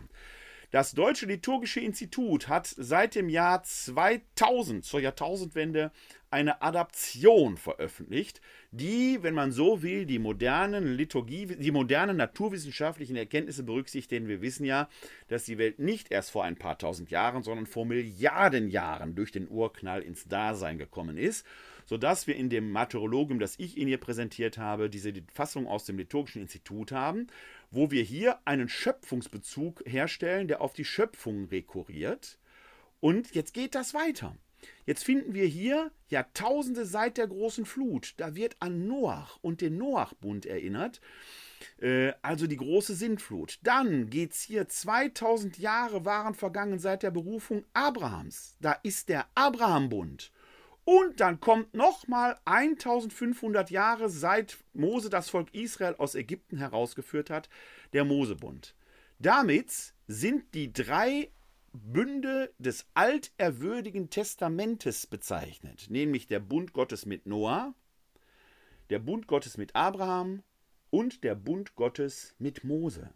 Das Deutsche Liturgische Institut hat seit dem Jahr 2000 zur Jahrtausendwende eine Adaption veröffentlicht, die, wenn man so will, die modernen Liturgie, die modernen naturwissenschaftlichen Erkenntnisse berücksichtigt, denn wir wissen ja, dass die Welt nicht erst vor ein paar tausend Jahren, sondern vor Milliarden Jahren durch den Urknall ins Dasein gekommen ist sodass wir in dem Martyrologium, das ich Ihnen hier präsentiert habe, diese Fassung aus dem Liturgischen Institut haben, wo wir hier einen Schöpfungsbezug herstellen, der auf die Schöpfung rekurriert. Und jetzt geht das weiter. Jetzt finden wir hier Jahrtausende seit der großen Flut. Da wird an Noach und den Noachbund erinnert, äh, also die große Sintflut. Dann geht es hier 2000 Jahre waren vergangen seit der Berufung Abrahams. Da ist der Abrahambund. Und dann kommt nochmal 1500 Jahre seit Mose das Volk Israel aus Ägypten herausgeführt hat, der Mosebund. Damit sind die drei Bünde des alterwürdigen Testamentes bezeichnet, nämlich der Bund Gottes mit Noah, der Bund Gottes mit Abraham und der Bund Gottes mit Mose.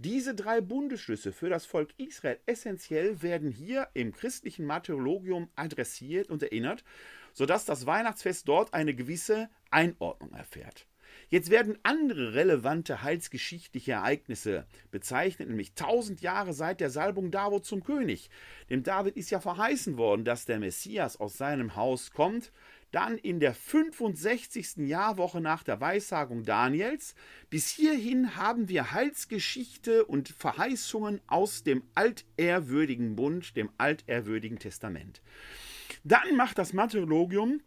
Diese drei Bundesschlüsse für das Volk Israel essentiell werden hier im christlichen Martyrologium adressiert und erinnert, sodass das Weihnachtsfest dort eine gewisse Einordnung erfährt. Jetzt werden andere relevante heilsgeschichtliche Ereignisse bezeichnet, nämlich tausend Jahre seit der Salbung David zum König. Dem David ist ja verheißen worden, dass der Messias aus seinem Haus kommt dann in der 65. Jahrwoche nach der Weissagung Daniels. Bis hierhin haben wir Heilsgeschichte und Verheißungen aus dem altehrwürdigen Bund, dem altehrwürdigen Testament. Dann macht das Martyrologium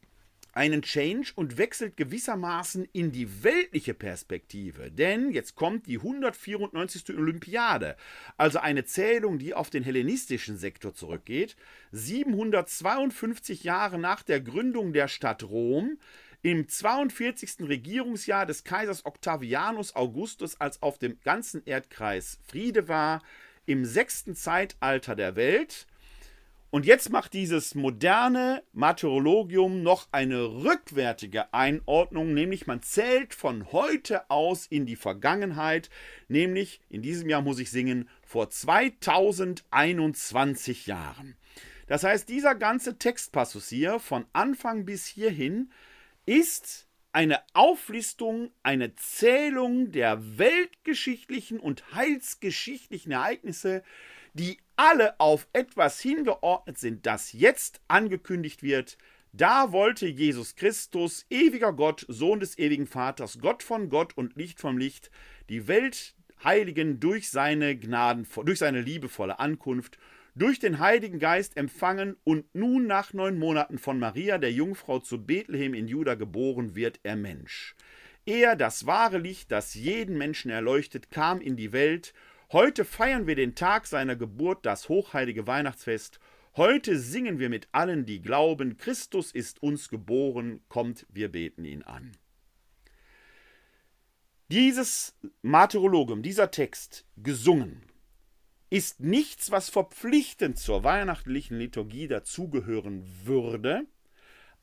einen Change und wechselt gewissermaßen in die weltliche Perspektive. Denn jetzt kommt die 194. Olympiade, also eine Zählung, die auf den hellenistischen Sektor zurückgeht, 752 Jahre nach der Gründung der Stadt Rom, im 42. Regierungsjahr des Kaisers Octavianus Augustus, als auf dem ganzen Erdkreis Friede war, im sechsten Zeitalter der Welt, und jetzt macht dieses moderne Martyrologium noch eine rückwärtige Einordnung, nämlich man zählt von heute aus in die Vergangenheit, nämlich in diesem Jahr muss ich singen, vor 2021 Jahren. Das heißt, dieser ganze Textpassus hier von Anfang bis hierhin ist eine Auflistung, eine Zählung der weltgeschichtlichen und heilsgeschichtlichen Ereignisse, die alle auf etwas hingeordnet sind, das jetzt angekündigt wird. Da wollte Jesus Christus, ewiger Gott, Sohn des ewigen Vaters, Gott von Gott und Licht vom Licht, die Welt heiligen durch seine Gnaden, durch seine liebevolle Ankunft, durch den Heiligen Geist empfangen und nun nach neun Monaten von Maria, der Jungfrau zu Bethlehem in Juda geboren, wird er Mensch. Er, das wahre Licht, das jeden Menschen erleuchtet, kam in die Welt Heute feiern wir den Tag seiner Geburt, das hochheilige Weihnachtsfest. Heute singen wir mit allen, die glauben, Christus ist uns geboren, kommt, wir beten ihn an. Dieses Martyrologium, dieser Text, gesungen, ist nichts, was verpflichtend zur weihnachtlichen Liturgie dazugehören würde,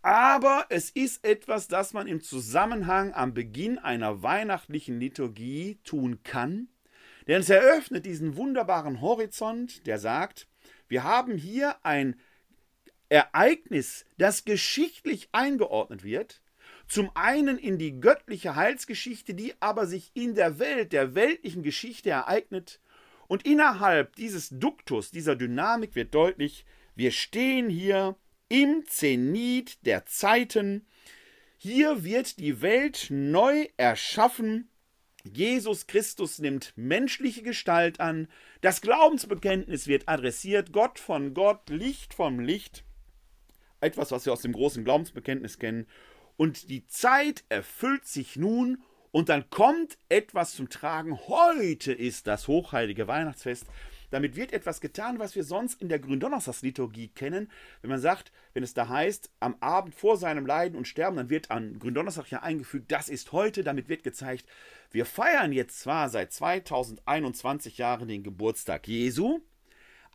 aber es ist etwas, das man im Zusammenhang am Beginn einer weihnachtlichen Liturgie tun kann denn es eröffnet diesen wunderbaren Horizont, der sagt, wir haben hier ein Ereignis, das geschichtlich eingeordnet wird, zum einen in die göttliche Heilsgeschichte, die aber sich in der Welt, der weltlichen Geschichte ereignet, und innerhalb dieses Duktus, dieser Dynamik wird deutlich, wir stehen hier im Zenit der Zeiten, hier wird die Welt neu erschaffen Jesus Christus nimmt menschliche Gestalt an, das Glaubensbekenntnis wird adressiert, Gott von Gott, Licht vom Licht, etwas, was wir aus dem großen Glaubensbekenntnis kennen, und die Zeit erfüllt sich nun. Und dann kommt etwas zum Tragen. Heute ist das hochheilige Weihnachtsfest. Damit wird etwas getan, was wir sonst in der Gründonnerstagsliturgie kennen. Wenn man sagt, wenn es da heißt, am Abend vor seinem Leiden und Sterben, dann wird an Gründonnerstag ja eingefügt, das ist heute. Damit wird gezeigt, wir feiern jetzt zwar seit 2021 Jahren den Geburtstag Jesu,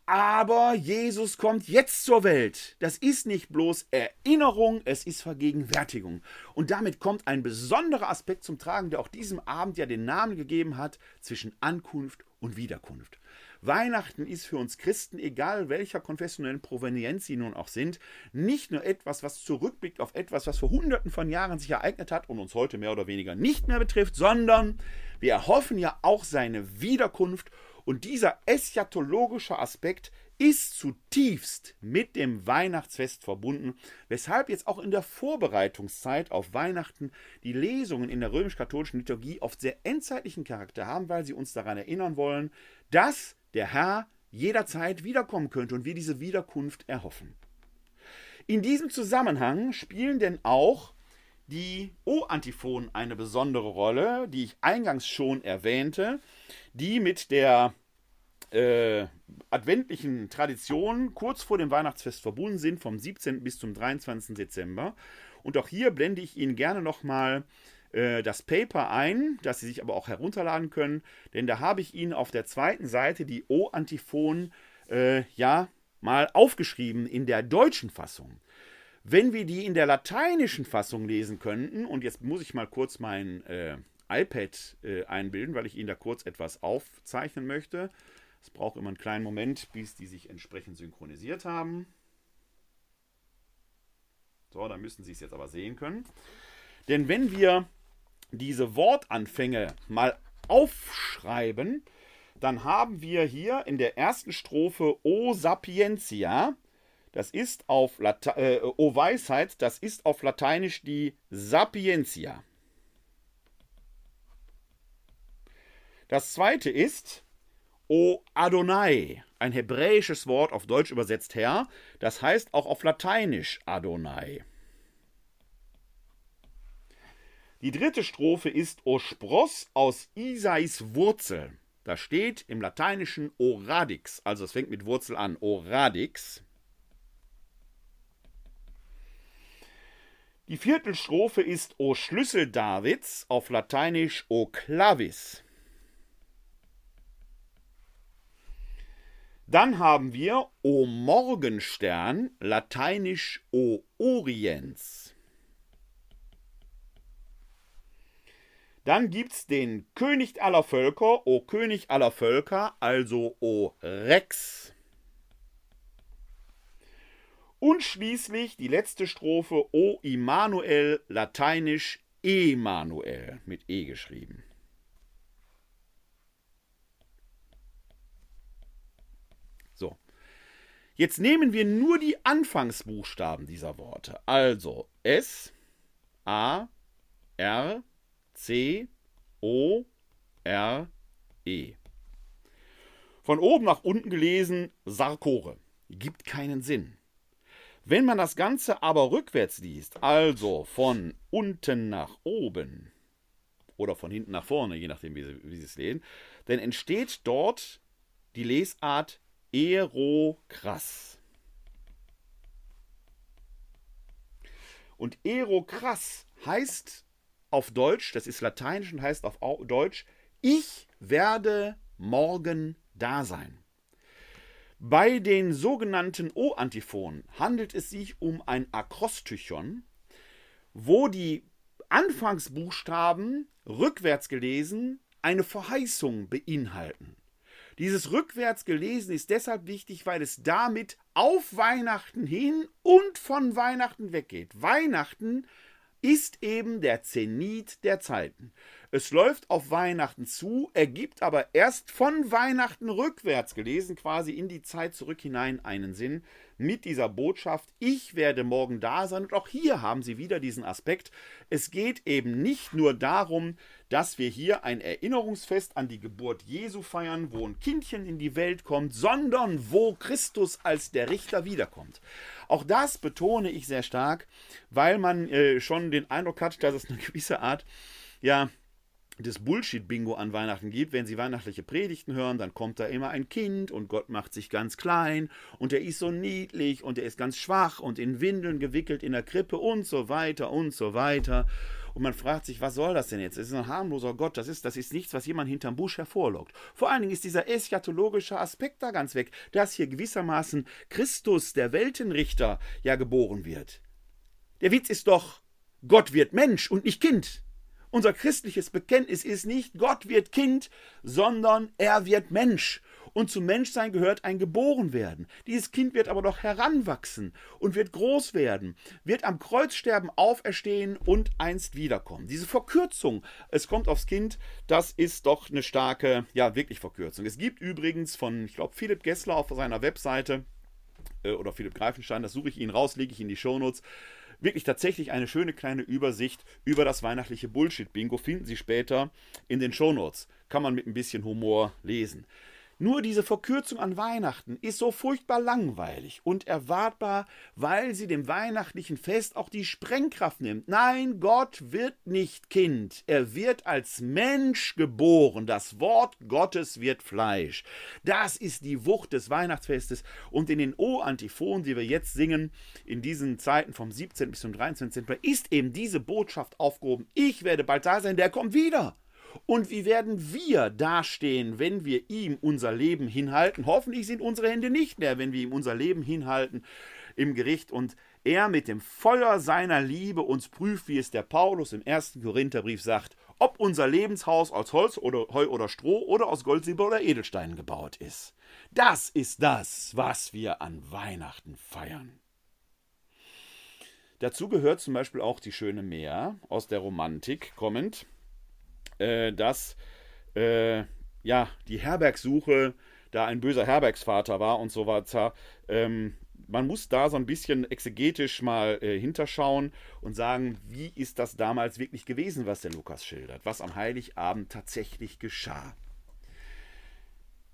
aber Jesus kommt jetzt zur Welt. Das ist nicht bloß Erinnerung, es ist Vergegenwärtigung. Und damit kommt ein besonderer Aspekt zum Tragen, der auch diesem Abend ja den Namen gegeben hat zwischen Ankunft und Wiederkunft. Weihnachten ist für uns Christen, egal welcher konfessionellen Provenienz sie nun auch sind, nicht nur etwas, was zurückblickt auf etwas, was vor hunderten von Jahren sich ereignet hat und uns heute mehr oder weniger nicht mehr betrifft, sondern wir erhoffen ja auch seine Wiederkunft. Und dieser eschatologische Aspekt ist zutiefst mit dem Weihnachtsfest verbunden, weshalb jetzt auch in der Vorbereitungszeit auf Weihnachten die Lesungen in der römisch-katholischen Liturgie oft sehr endzeitlichen Charakter haben, weil sie uns daran erinnern wollen, dass der Herr jederzeit wiederkommen könnte und wir diese Wiederkunft erhoffen. In diesem Zusammenhang spielen denn auch die O-Antiphonen eine besondere Rolle, die ich eingangs schon erwähnte, die mit der äh, adventlichen Tradition kurz vor dem Weihnachtsfest verbunden sind, vom 17. bis zum 23. Dezember. Und auch hier blende ich Ihnen gerne nochmal äh, das Paper ein, das Sie sich aber auch herunterladen können, denn da habe ich Ihnen auf der zweiten Seite die O-Antiphon äh, ja mal aufgeschrieben in der deutschen Fassung. Wenn wir die in der lateinischen Fassung lesen könnten, und jetzt muss ich mal kurz mein äh, iPad äh, einbilden, weil ich Ihnen da kurz etwas aufzeichnen möchte. Es braucht immer einen kleinen Moment, bis die sich entsprechend synchronisiert haben. So, dann müssen Sie es jetzt aber sehen können. Denn wenn wir diese Wortanfänge mal aufschreiben, dann haben wir hier in der ersten Strophe O Sapientia. Das ist auf Late äh, O Weisheit, das ist auf Lateinisch die Sapientia. Das zweite ist O Adonai, ein hebräisches Wort auf Deutsch übersetzt Herr, das heißt auch auf Lateinisch Adonai. Die dritte Strophe ist O Spross aus Isais Wurzel. Da steht im Lateinischen O radix, also es fängt mit Wurzel an, O radix. Die Viertelstrophe ist O Schlüssel Davids, auf Lateinisch O clavis. Dann haben wir O Morgenstern, lateinisch O Oriens. Dann gibt es den König aller Völker, O König aller Völker, also O Rex. Und schließlich die letzte Strophe O Immanuel, lateinisch Emanuel, mit E geschrieben. So. Jetzt nehmen wir nur die Anfangsbuchstaben dieser Worte. Also S, A, R, C, O, R, E. Von oben nach unten gelesen Sarkore. Gibt keinen Sinn. Wenn man das Ganze aber rückwärts liest, also von unten nach oben oder von hinten nach vorne, je nachdem, wie Sie, wie Sie es lesen, dann entsteht dort die Lesart Erokrass. Und Erokrass heißt auf Deutsch, das ist lateinisch und heißt auf Deutsch, ich werde morgen da sein. Bei den sogenannten O-Antiphonen handelt es sich um ein Akrostychon, wo die Anfangsbuchstaben rückwärts gelesen eine Verheißung beinhalten. Dieses rückwärts gelesen ist deshalb wichtig, weil es damit auf Weihnachten hin und von Weihnachten weggeht. Weihnachten ist eben der Zenit der Zeiten. Es läuft auf Weihnachten zu, ergibt aber erst von Weihnachten rückwärts gelesen, quasi in die Zeit zurück hinein einen Sinn mit dieser Botschaft, ich werde morgen da sein. Und auch hier haben Sie wieder diesen Aspekt. Es geht eben nicht nur darum, dass wir hier ein Erinnerungsfest an die Geburt Jesu feiern, wo ein Kindchen in die Welt kommt, sondern wo Christus als der Richter wiederkommt. Auch das betone ich sehr stark, weil man äh, schon den Eindruck hat, dass es eine gewisse Art, ja, das Bullshit-Bingo an Weihnachten gibt. Wenn Sie weihnachtliche Predigten hören, dann kommt da immer ein Kind und Gott macht sich ganz klein und er ist so niedlich und er ist ganz schwach und in Windeln gewickelt in der Krippe und so weiter und so weiter. Und man fragt sich, was soll das denn jetzt? Das ist ein harmloser Gott, das ist, das ist nichts, was jemand hinterm Busch hervorlockt. Vor allen Dingen ist dieser eschatologische Aspekt da ganz weg, dass hier gewissermaßen Christus, der Weltenrichter, ja geboren wird. Der Witz ist doch, Gott wird Mensch und nicht Kind. Unser christliches Bekenntnis ist nicht, Gott wird Kind, sondern er wird Mensch. Und zum Menschsein gehört ein Geborenwerden. Dieses Kind wird aber doch heranwachsen und wird groß werden, wird am Kreuz sterben, auferstehen und einst wiederkommen. Diese Verkürzung, es kommt aufs Kind, das ist doch eine starke, ja, wirklich Verkürzung. Es gibt übrigens von, ich glaube, Philipp Gessler auf seiner Webseite, äh, oder Philipp Greifenstein, das suche ich Ihnen raus, lege ich in die Shownotes, wirklich tatsächlich eine schöne kleine Übersicht über das weihnachtliche Bullshit-Bingo. Finden Sie später in den Shownotes. Kann man mit ein bisschen Humor lesen. Nur diese Verkürzung an Weihnachten ist so furchtbar langweilig und erwartbar, weil sie dem weihnachtlichen Fest auch die Sprengkraft nimmt. Nein, Gott wird nicht Kind, er wird als Mensch geboren. Das Wort Gottes wird Fleisch. Das ist die Wucht des Weihnachtsfestes und in den O-Antiphonen, die wir jetzt singen, in diesen Zeiten vom 17. bis zum 23. Dezember, ist eben diese Botschaft aufgehoben. Ich werde bald da sein, der kommt wieder. Und wie werden wir dastehen, wenn wir ihm unser Leben hinhalten? Hoffentlich sind unsere Hände nicht leer, wenn wir ihm unser Leben hinhalten im Gericht und er mit dem Feuer seiner Liebe uns prüft, wie es der Paulus im ersten Korintherbrief sagt, ob unser Lebenshaus aus Holz oder Heu oder Stroh oder aus Gold, Silber oder Edelsteinen gebaut ist. Das ist das, was wir an Weihnachten feiern. Dazu gehört zum Beispiel auch die schöne Meer aus der Romantik kommend äh, dass äh, ja, die Herbergsuche da ein böser Herbergsvater war und so weiter. Ähm, man muss da so ein bisschen exegetisch mal äh, hinterschauen und sagen, wie ist das damals wirklich gewesen, was der Lukas schildert, was am Heiligabend tatsächlich geschah.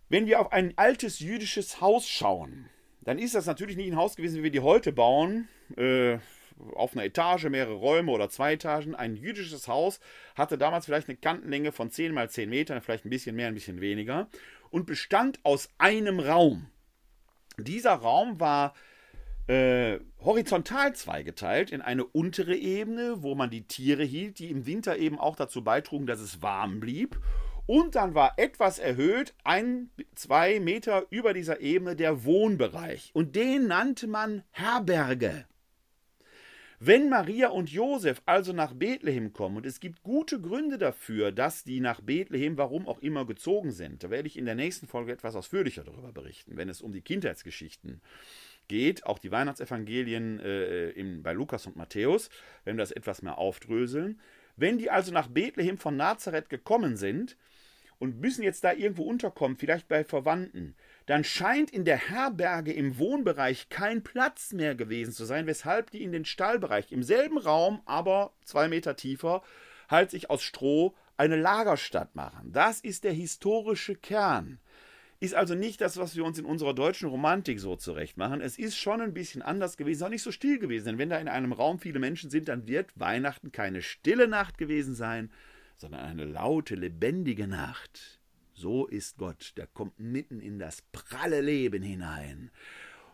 Wenn wir auf ein altes jüdisches Haus schauen, dann ist das natürlich nicht ein Haus gewesen, wie wir die heute bauen, äh, auf einer Etage, mehrere Räume oder zwei Etagen. Ein jüdisches Haus hatte damals vielleicht eine Kantenlänge von 10 mal 10 Metern, vielleicht ein bisschen mehr, ein bisschen weniger, und bestand aus einem Raum. Dieser Raum war äh, horizontal zweigeteilt in eine untere Ebene, wo man die Tiere hielt, die im Winter eben auch dazu beitrugen, dass es warm blieb. Und dann war etwas erhöht, ein, zwei Meter über dieser Ebene, der Wohnbereich. Und den nannte man Herberge. Wenn Maria und Josef also nach Bethlehem kommen, und es gibt gute Gründe dafür, dass die nach Bethlehem, warum auch immer, gezogen sind, da werde ich in der nächsten Folge etwas ausführlicher darüber berichten, wenn es um die Kindheitsgeschichten geht, auch die Weihnachtsevangelien äh, im, bei Lukas und Matthäus, wenn wir das etwas mehr aufdröseln. Wenn die also nach Bethlehem von Nazareth gekommen sind und müssen jetzt da irgendwo unterkommen, vielleicht bei Verwandten, dann scheint in der Herberge im Wohnbereich kein Platz mehr gewesen zu sein, weshalb die in den Stallbereich im selben Raum, aber zwei Meter tiefer, halt sich aus Stroh eine Lagerstadt machen. Das ist der historische Kern. Ist also nicht das, was wir uns in unserer deutschen Romantik so zurecht machen. Es ist schon ein bisschen anders gewesen, auch nicht so still gewesen. Denn wenn da in einem Raum viele Menschen sind, dann wird Weihnachten keine stille Nacht gewesen sein, sondern eine laute, lebendige Nacht. So ist Gott, der kommt mitten in das pralle Leben hinein.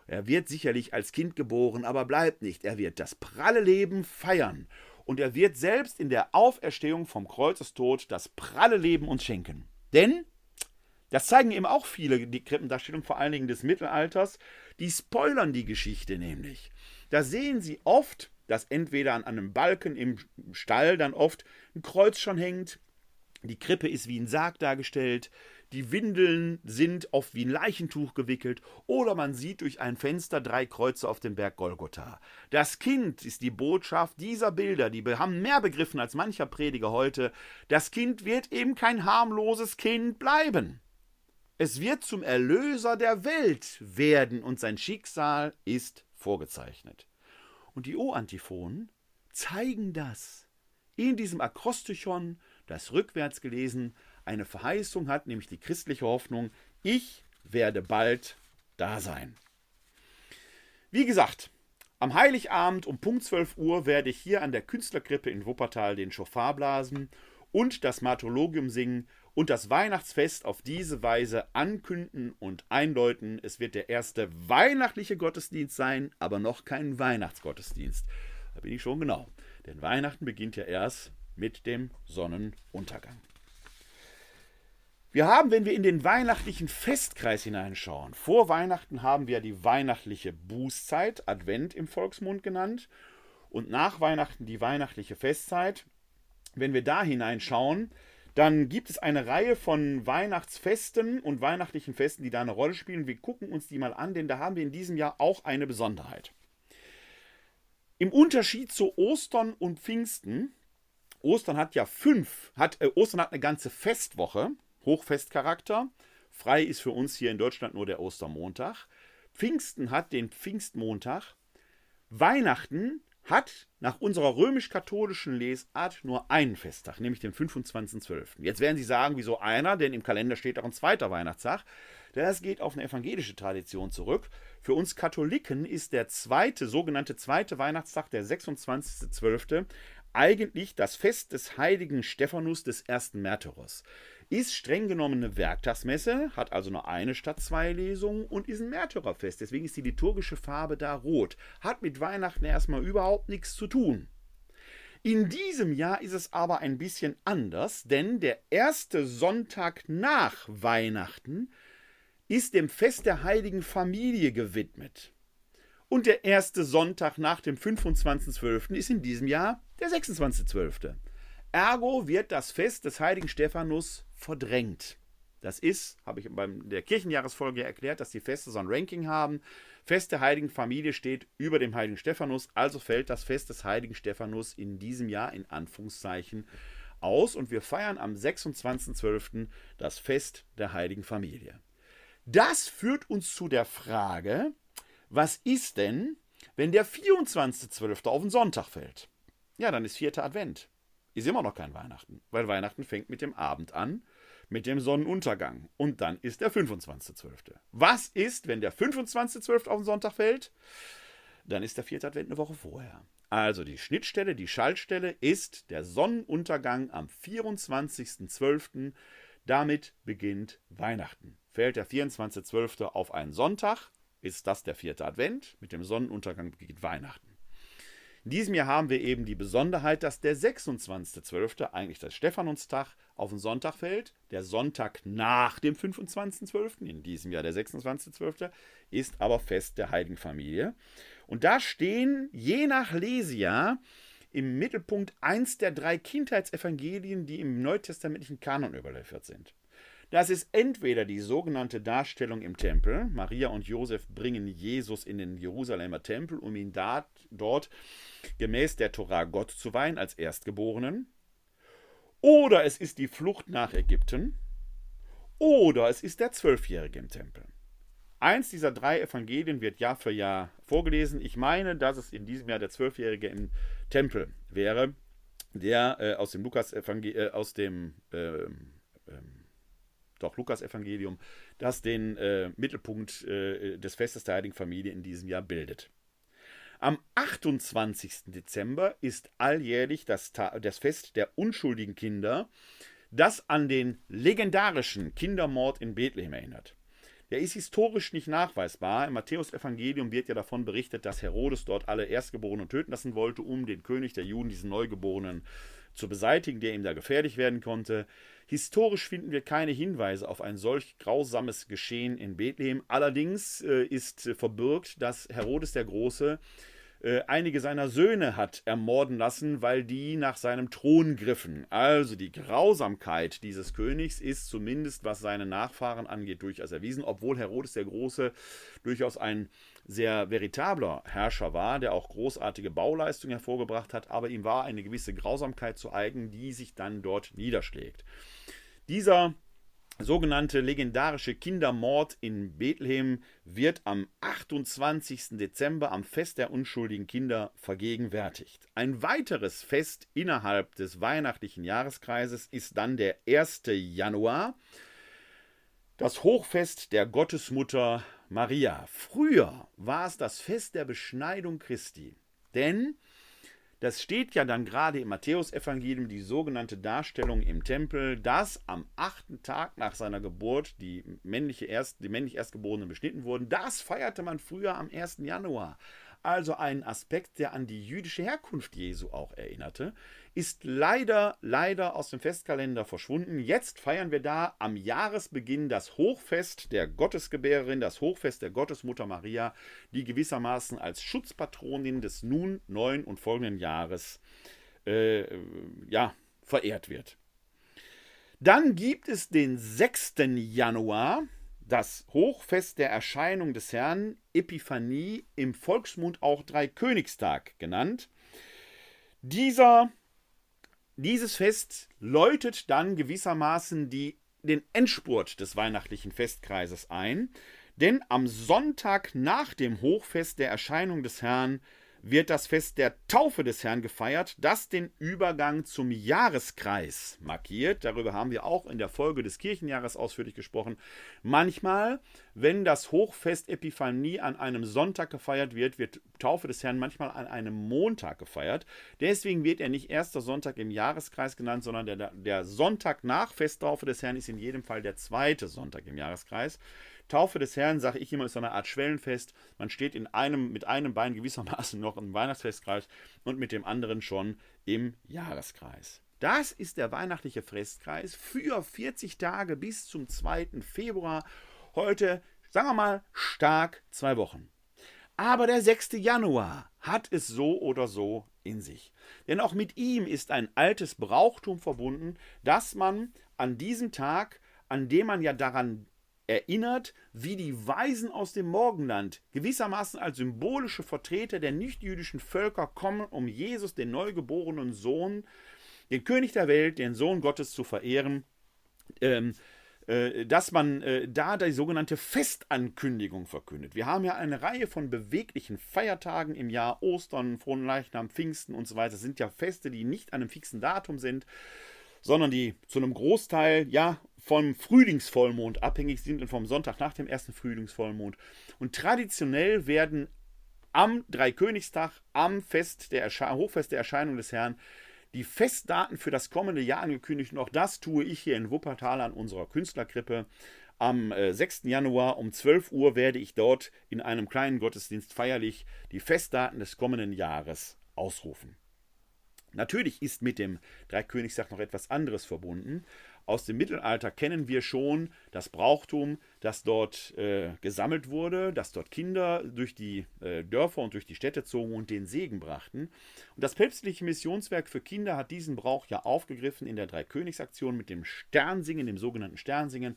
Er wird sicherlich als Kind geboren, aber bleibt nicht. Er wird das pralle Leben feiern. Und er wird selbst in der Auferstehung vom Kreuzestod das pralle Leben uns schenken. Denn, das zeigen eben auch viele, die Krippendarstellung vor allen Dingen des Mittelalters, die spoilern die Geschichte nämlich. Da sehen sie oft, dass entweder an einem Balken im Stall dann oft ein Kreuz schon hängt, die Krippe ist wie ein Sarg dargestellt, die Windeln sind oft wie ein Leichentuch gewickelt oder man sieht durch ein Fenster drei Kreuze auf dem Berg Golgotha. Das Kind ist die Botschaft dieser Bilder, die haben mehr begriffen als mancher Prediger heute. Das Kind wird eben kein harmloses Kind bleiben. Es wird zum Erlöser der Welt werden und sein Schicksal ist vorgezeichnet. Und die O-Antiphonen zeigen das in diesem Akrostichon das rückwärts gelesen eine Verheißung hat, nämlich die christliche Hoffnung, ich werde bald da sein. Wie gesagt, am Heiligabend um Punkt 12 Uhr werde ich hier an der Künstlerkrippe in Wuppertal den Schofar blasen und das Martologium singen und das Weihnachtsfest auf diese Weise ankünden und einläuten. Es wird der erste weihnachtliche Gottesdienst sein, aber noch kein Weihnachtsgottesdienst. Da bin ich schon genau. Denn Weihnachten beginnt ja erst mit dem Sonnenuntergang. Wir haben, wenn wir in den weihnachtlichen Festkreis hineinschauen, vor Weihnachten haben wir die weihnachtliche Bußzeit, Advent im Volksmund genannt, und nach Weihnachten die weihnachtliche Festzeit. Wenn wir da hineinschauen, dann gibt es eine Reihe von Weihnachtsfesten und weihnachtlichen Festen, die da eine Rolle spielen. Wir gucken uns die mal an, denn da haben wir in diesem Jahr auch eine Besonderheit. Im Unterschied zu Ostern und Pfingsten Ostern hat ja fünf, hat, äh, Ostern hat eine ganze Festwoche, Hochfestcharakter. Frei ist für uns hier in Deutschland nur der Ostermontag. Pfingsten hat den Pfingstmontag. Weihnachten hat nach unserer römisch-katholischen Lesart nur einen Festtag, nämlich den 25.12. Jetzt werden Sie sagen, wieso einer, denn im Kalender steht auch ein zweiter Weihnachtstag. Das geht auf eine evangelische Tradition zurück. Für uns Katholiken ist der zweite, sogenannte zweite Weihnachtstag, der 26.12., eigentlich das Fest des heiligen Stephanus des ersten Märtyrers. Ist streng genommen eine Werktagsmesse, hat also nur eine statt zwei Lesungen und ist ein Märtyrerfest. Deswegen ist die liturgische Farbe da rot. Hat mit Weihnachten erstmal überhaupt nichts zu tun. In diesem Jahr ist es aber ein bisschen anders, denn der erste Sonntag nach Weihnachten ist dem Fest der heiligen Familie gewidmet. Und der erste Sonntag nach dem 25.12. ist in diesem Jahr der 26.12. Ergo wird das Fest des heiligen Stephanus verdrängt. Das ist, habe ich bei der Kirchenjahresfolge erklärt, dass die Feste so ein Ranking haben. Fest der heiligen Familie steht über dem heiligen Stephanus, also fällt das Fest des heiligen Stephanus in diesem Jahr in Anführungszeichen aus und wir feiern am 26.12. das Fest der heiligen Familie. Das führt uns zu der Frage, was ist denn, wenn der 24.12. auf den Sonntag fällt? Ja, dann ist vierter Advent. Ist immer noch kein Weihnachten, weil Weihnachten fängt mit dem Abend an, mit dem Sonnenuntergang. Und dann ist der 25.12. Was ist, wenn der 25.12. auf den Sonntag fällt? Dann ist der vierte Advent eine Woche vorher. Also die Schnittstelle, die Schaltstelle ist der Sonnenuntergang am 24.12. Damit beginnt Weihnachten. Fällt der 24.12. auf einen Sonntag, ist das der vierte Advent. Mit dem Sonnenuntergang beginnt Weihnachten. In diesem Jahr haben wir eben die Besonderheit, dass der 26.12., eigentlich der Stephanustag, auf den Sonntag fällt. Der Sonntag nach dem 25.12., in diesem Jahr der 26.12., ist aber Fest der Heiligen Familie. Und da stehen je nach Lesia im Mittelpunkt eins der drei Kindheitsevangelien, die im neutestamentlichen Kanon überliefert sind. Das ist entweder die sogenannte Darstellung im Tempel. Maria und Josef bringen Jesus in den Jerusalemer Tempel, um ihn da, dort gemäß der Torah Gott zu weihen als Erstgeborenen. Oder es ist die Flucht nach Ägypten. Oder es ist der Zwölfjährige im Tempel. Eins dieser drei Evangelien wird Jahr für Jahr vorgelesen. Ich meine, dass es in diesem Jahr der Zwölfjährige im Tempel wäre, der äh, aus dem Lukas äh, aus dem äh, doch Lukas Evangelium, das den äh, Mittelpunkt äh, des Festes der Heiligen Familie in diesem Jahr bildet. Am 28. Dezember ist alljährlich das, das Fest der unschuldigen Kinder, das an den legendarischen Kindermord in Bethlehem erinnert. Der ist historisch nicht nachweisbar. Im Matthäusevangelium wird ja davon berichtet, dass Herodes dort alle Erstgeborenen töten lassen wollte, um den König der Juden, diesen Neugeborenen, zu beseitigen, der ihm da gefährlich werden konnte. Historisch finden wir keine Hinweise auf ein solch grausames Geschehen in Bethlehem. Allerdings äh, ist äh, verbürgt, dass Herodes der Große äh, einige seiner Söhne hat ermorden lassen, weil die nach seinem Thron griffen. Also die Grausamkeit dieses Königs ist zumindest, was seine Nachfahren angeht, durchaus erwiesen, obwohl Herodes der Große durchaus ein sehr veritabler Herrscher war, der auch großartige Bauleistungen hervorgebracht hat, aber ihm war eine gewisse Grausamkeit zu eigen, die sich dann dort niederschlägt. Dieser sogenannte legendarische Kindermord in Bethlehem wird am 28. Dezember am Fest der unschuldigen Kinder vergegenwärtigt. Ein weiteres Fest innerhalb des weihnachtlichen Jahreskreises ist dann der 1. Januar, das Hochfest der Gottesmutter Maria. Früher war es das Fest der Beschneidung Christi, denn das steht ja dann gerade im Matthäusevangelium, die sogenannte Darstellung im Tempel, dass am achten Tag nach seiner Geburt die, männliche Erst, die männlich Erstgeborenen beschnitten wurden. Das feierte man früher am 1. Januar also ein Aspekt, der an die jüdische Herkunft Jesu auch erinnerte, ist leider, leider aus dem Festkalender verschwunden. Jetzt feiern wir da am Jahresbeginn das Hochfest der Gottesgebärerin, das Hochfest der Gottesmutter Maria, die gewissermaßen als Schutzpatronin des nun neuen und folgenden Jahres äh, ja, verehrt wird. Dann gibt es den 6. Januar, das Hochfest der Erscheinung des Herrn, Epiphanie, im Volksmund auch Dreikönigstag genannt. Dieser, dieses Fest läutet dann gewissermaßen die, den Endspurt des weihnachtlichen Festkreises ein, denn am Sonntag nach dem Hochfest der Erscheinung des Herrn wird das Fest der Taufe des Herrn gefeiert, das den Übergang zum Jahreskreis markiert. Darüber haben wir auch in der Folge des Kirchenjahres ausführlich gesprochen. Manchmal, wenn das Hochfest Epiphanie an einem Sonntag gefeiert wird, wird Taufe des Herrn manchmal an einem Montag gefeiert. Deswegen wird er nicht erster Sonntag im Jahreskreis genannt, sondern der, der Sonntag nach Festtaufe des Herrn ist in jedem Fall der zweite Sonntag im Jahreskreis. Taufe des Herrn, sage ich immer, ist so eine Art Schwellenfest. Man steht in einem, mit einem Bein gewissermaßen noch im Weihnachtsfestkreis und mit dem anderen schon im Jahreskreis. Das ist der weihnachtliche Festkreis für 40 Tage bis zum 2. Februar. Heute, sagen wir mal, stark zwei Wochen. Aber der 6. Januar hat es so oder so in sich. Denn auch mit ihm ist ein altes Brauchtum verbunden, dass man an diesem Tag, an dem man ja daran erinnert, wie die Weisen aus dem Morgenland gewissermaßen als symbolische Vertreter der nichtjüdischen Völker kommen, um Jesus, den neugeborenen Sohn, den König der Welt, den Sohn Gottes zu verehren, ähm, äh, dass man äh, da die sogenannte Festankündigung verkündet. Wir haben ja eine Reihe von beweglichen Feiertagen im Jahr, Ostern, Fronleichnam, Pfingsten und so weiter. Das sind ja Feste, die nicht an einem fixen Datum sind, sondern die zu einem Großteil ja vom Frühlingsvollmond abhängig sind und vom Sonntag nach dem ersten Frühlingsvollmond. Und traditionell werden am Dreikönigstag, am Fest der Hochfest der Erscheinung des Herrn, die Festdaten für das kommende Jahr angekündigt. Und auch das tue ich hier in Wuppertal an unserer Künstlerkrippe. Am 6. Äh, Januar um 12 Uhr werde ich dort in einem kleinen Gottesdienst feierlich die Festdaten des kommenden Jahres ausrufen. Natürlich ist mit dem Dreikönigstag noch etwas anderes verbunden. Aus dem Mittelalter kennen wir schon das Brauchtum, das dort äh, gesammelt wurde, dass dort Kinder durch die äh, Dörfer und durch die Städte zogen und den Segen brachten. Und das päpstliche Missionswerk für Kinder hat diesen Brauch ja aufgegriffen in der Dreikönigsaktion mit dem Sternsingen, dem sogenannten Sternsingen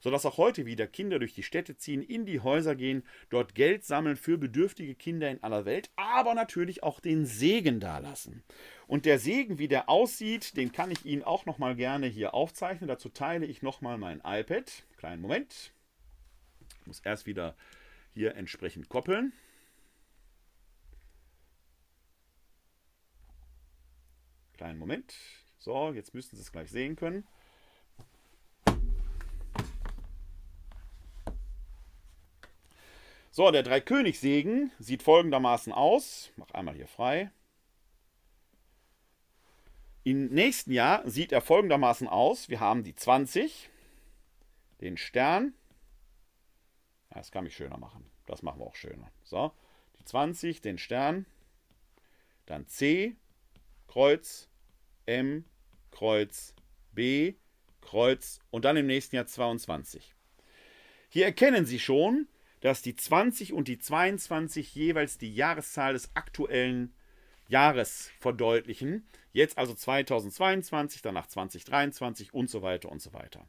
sodass auch heute wieder Kinder durch die Städte ziehen, in die Häuser gehen, dort Geld sammeln für bedürftige Kinder in aller Welt, aber natürlich auch den Segen dalassen. Und der Segen, wie der aussieht, den kann ich Ihnen auch noch mal gerne hier aufzeichnen. Dazu teile ich noch mal mein iPad. Kleinen Moment. Ich muss erst wieder hier entsprechend koppeln. Kleinen Moment. So, jetzt müssten Sie es gleich sehen können. So, der Dreikönigssegen sieht folgendermaßen aus. Ich mach einmal hier frei. Im nächsten Jahr sieht er folgendermaßen aus. Wir haben die 20, den Stern. Das kann ich schöner machen. Das machen wir auch schöner. So, die 20, den Stern. Dann C, Kreuz, M, Kreuz, B, Kreuz und dann im nächsten Jahr 22. Hier erkennen Sie schon, dass die 20 und die 22 jeweils die Jahreszahl des aktuellen Jahres verdeutlichen. Jetzt also 2022, danach 2023 und so weiter und so weiter.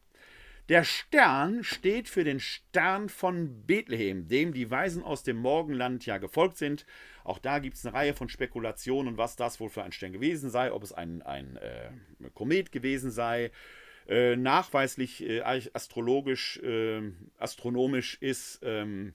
Der Stern steht für den Stern von Bethlehem, dem die Weisen aus dem Morgenland ja gefolgt sind. Auch da gibt es eine Reihe von Spekulationen, was das wohl für ein Stern gewesen sei, ob es ein, ein äh, Komet gewesen sei, äh, nachweislich äh, astrologisch, äh, astronomisch ist ähm,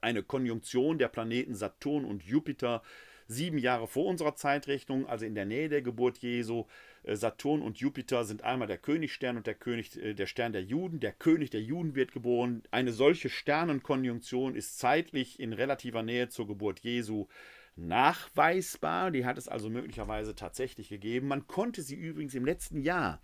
eine Konjunktion der Planeten Saturn und Jupiter sieben Jahre vor unserer Zeitrechnung, also in der Nähe der Geburt Jesu. Äh, Saturn und Jupiter sind einmal der Königstern und der König, äh, der Stern der Juden. Der König der Juden wird geboren. Eine solche Sternenkonjunktion ist zeitlich in relativer Nähe zur Geburt Jesu nachweisbar. Die hat es also möglicherweise tatsächlich gegeben. Man konnte sie übrigens im letzten Jahr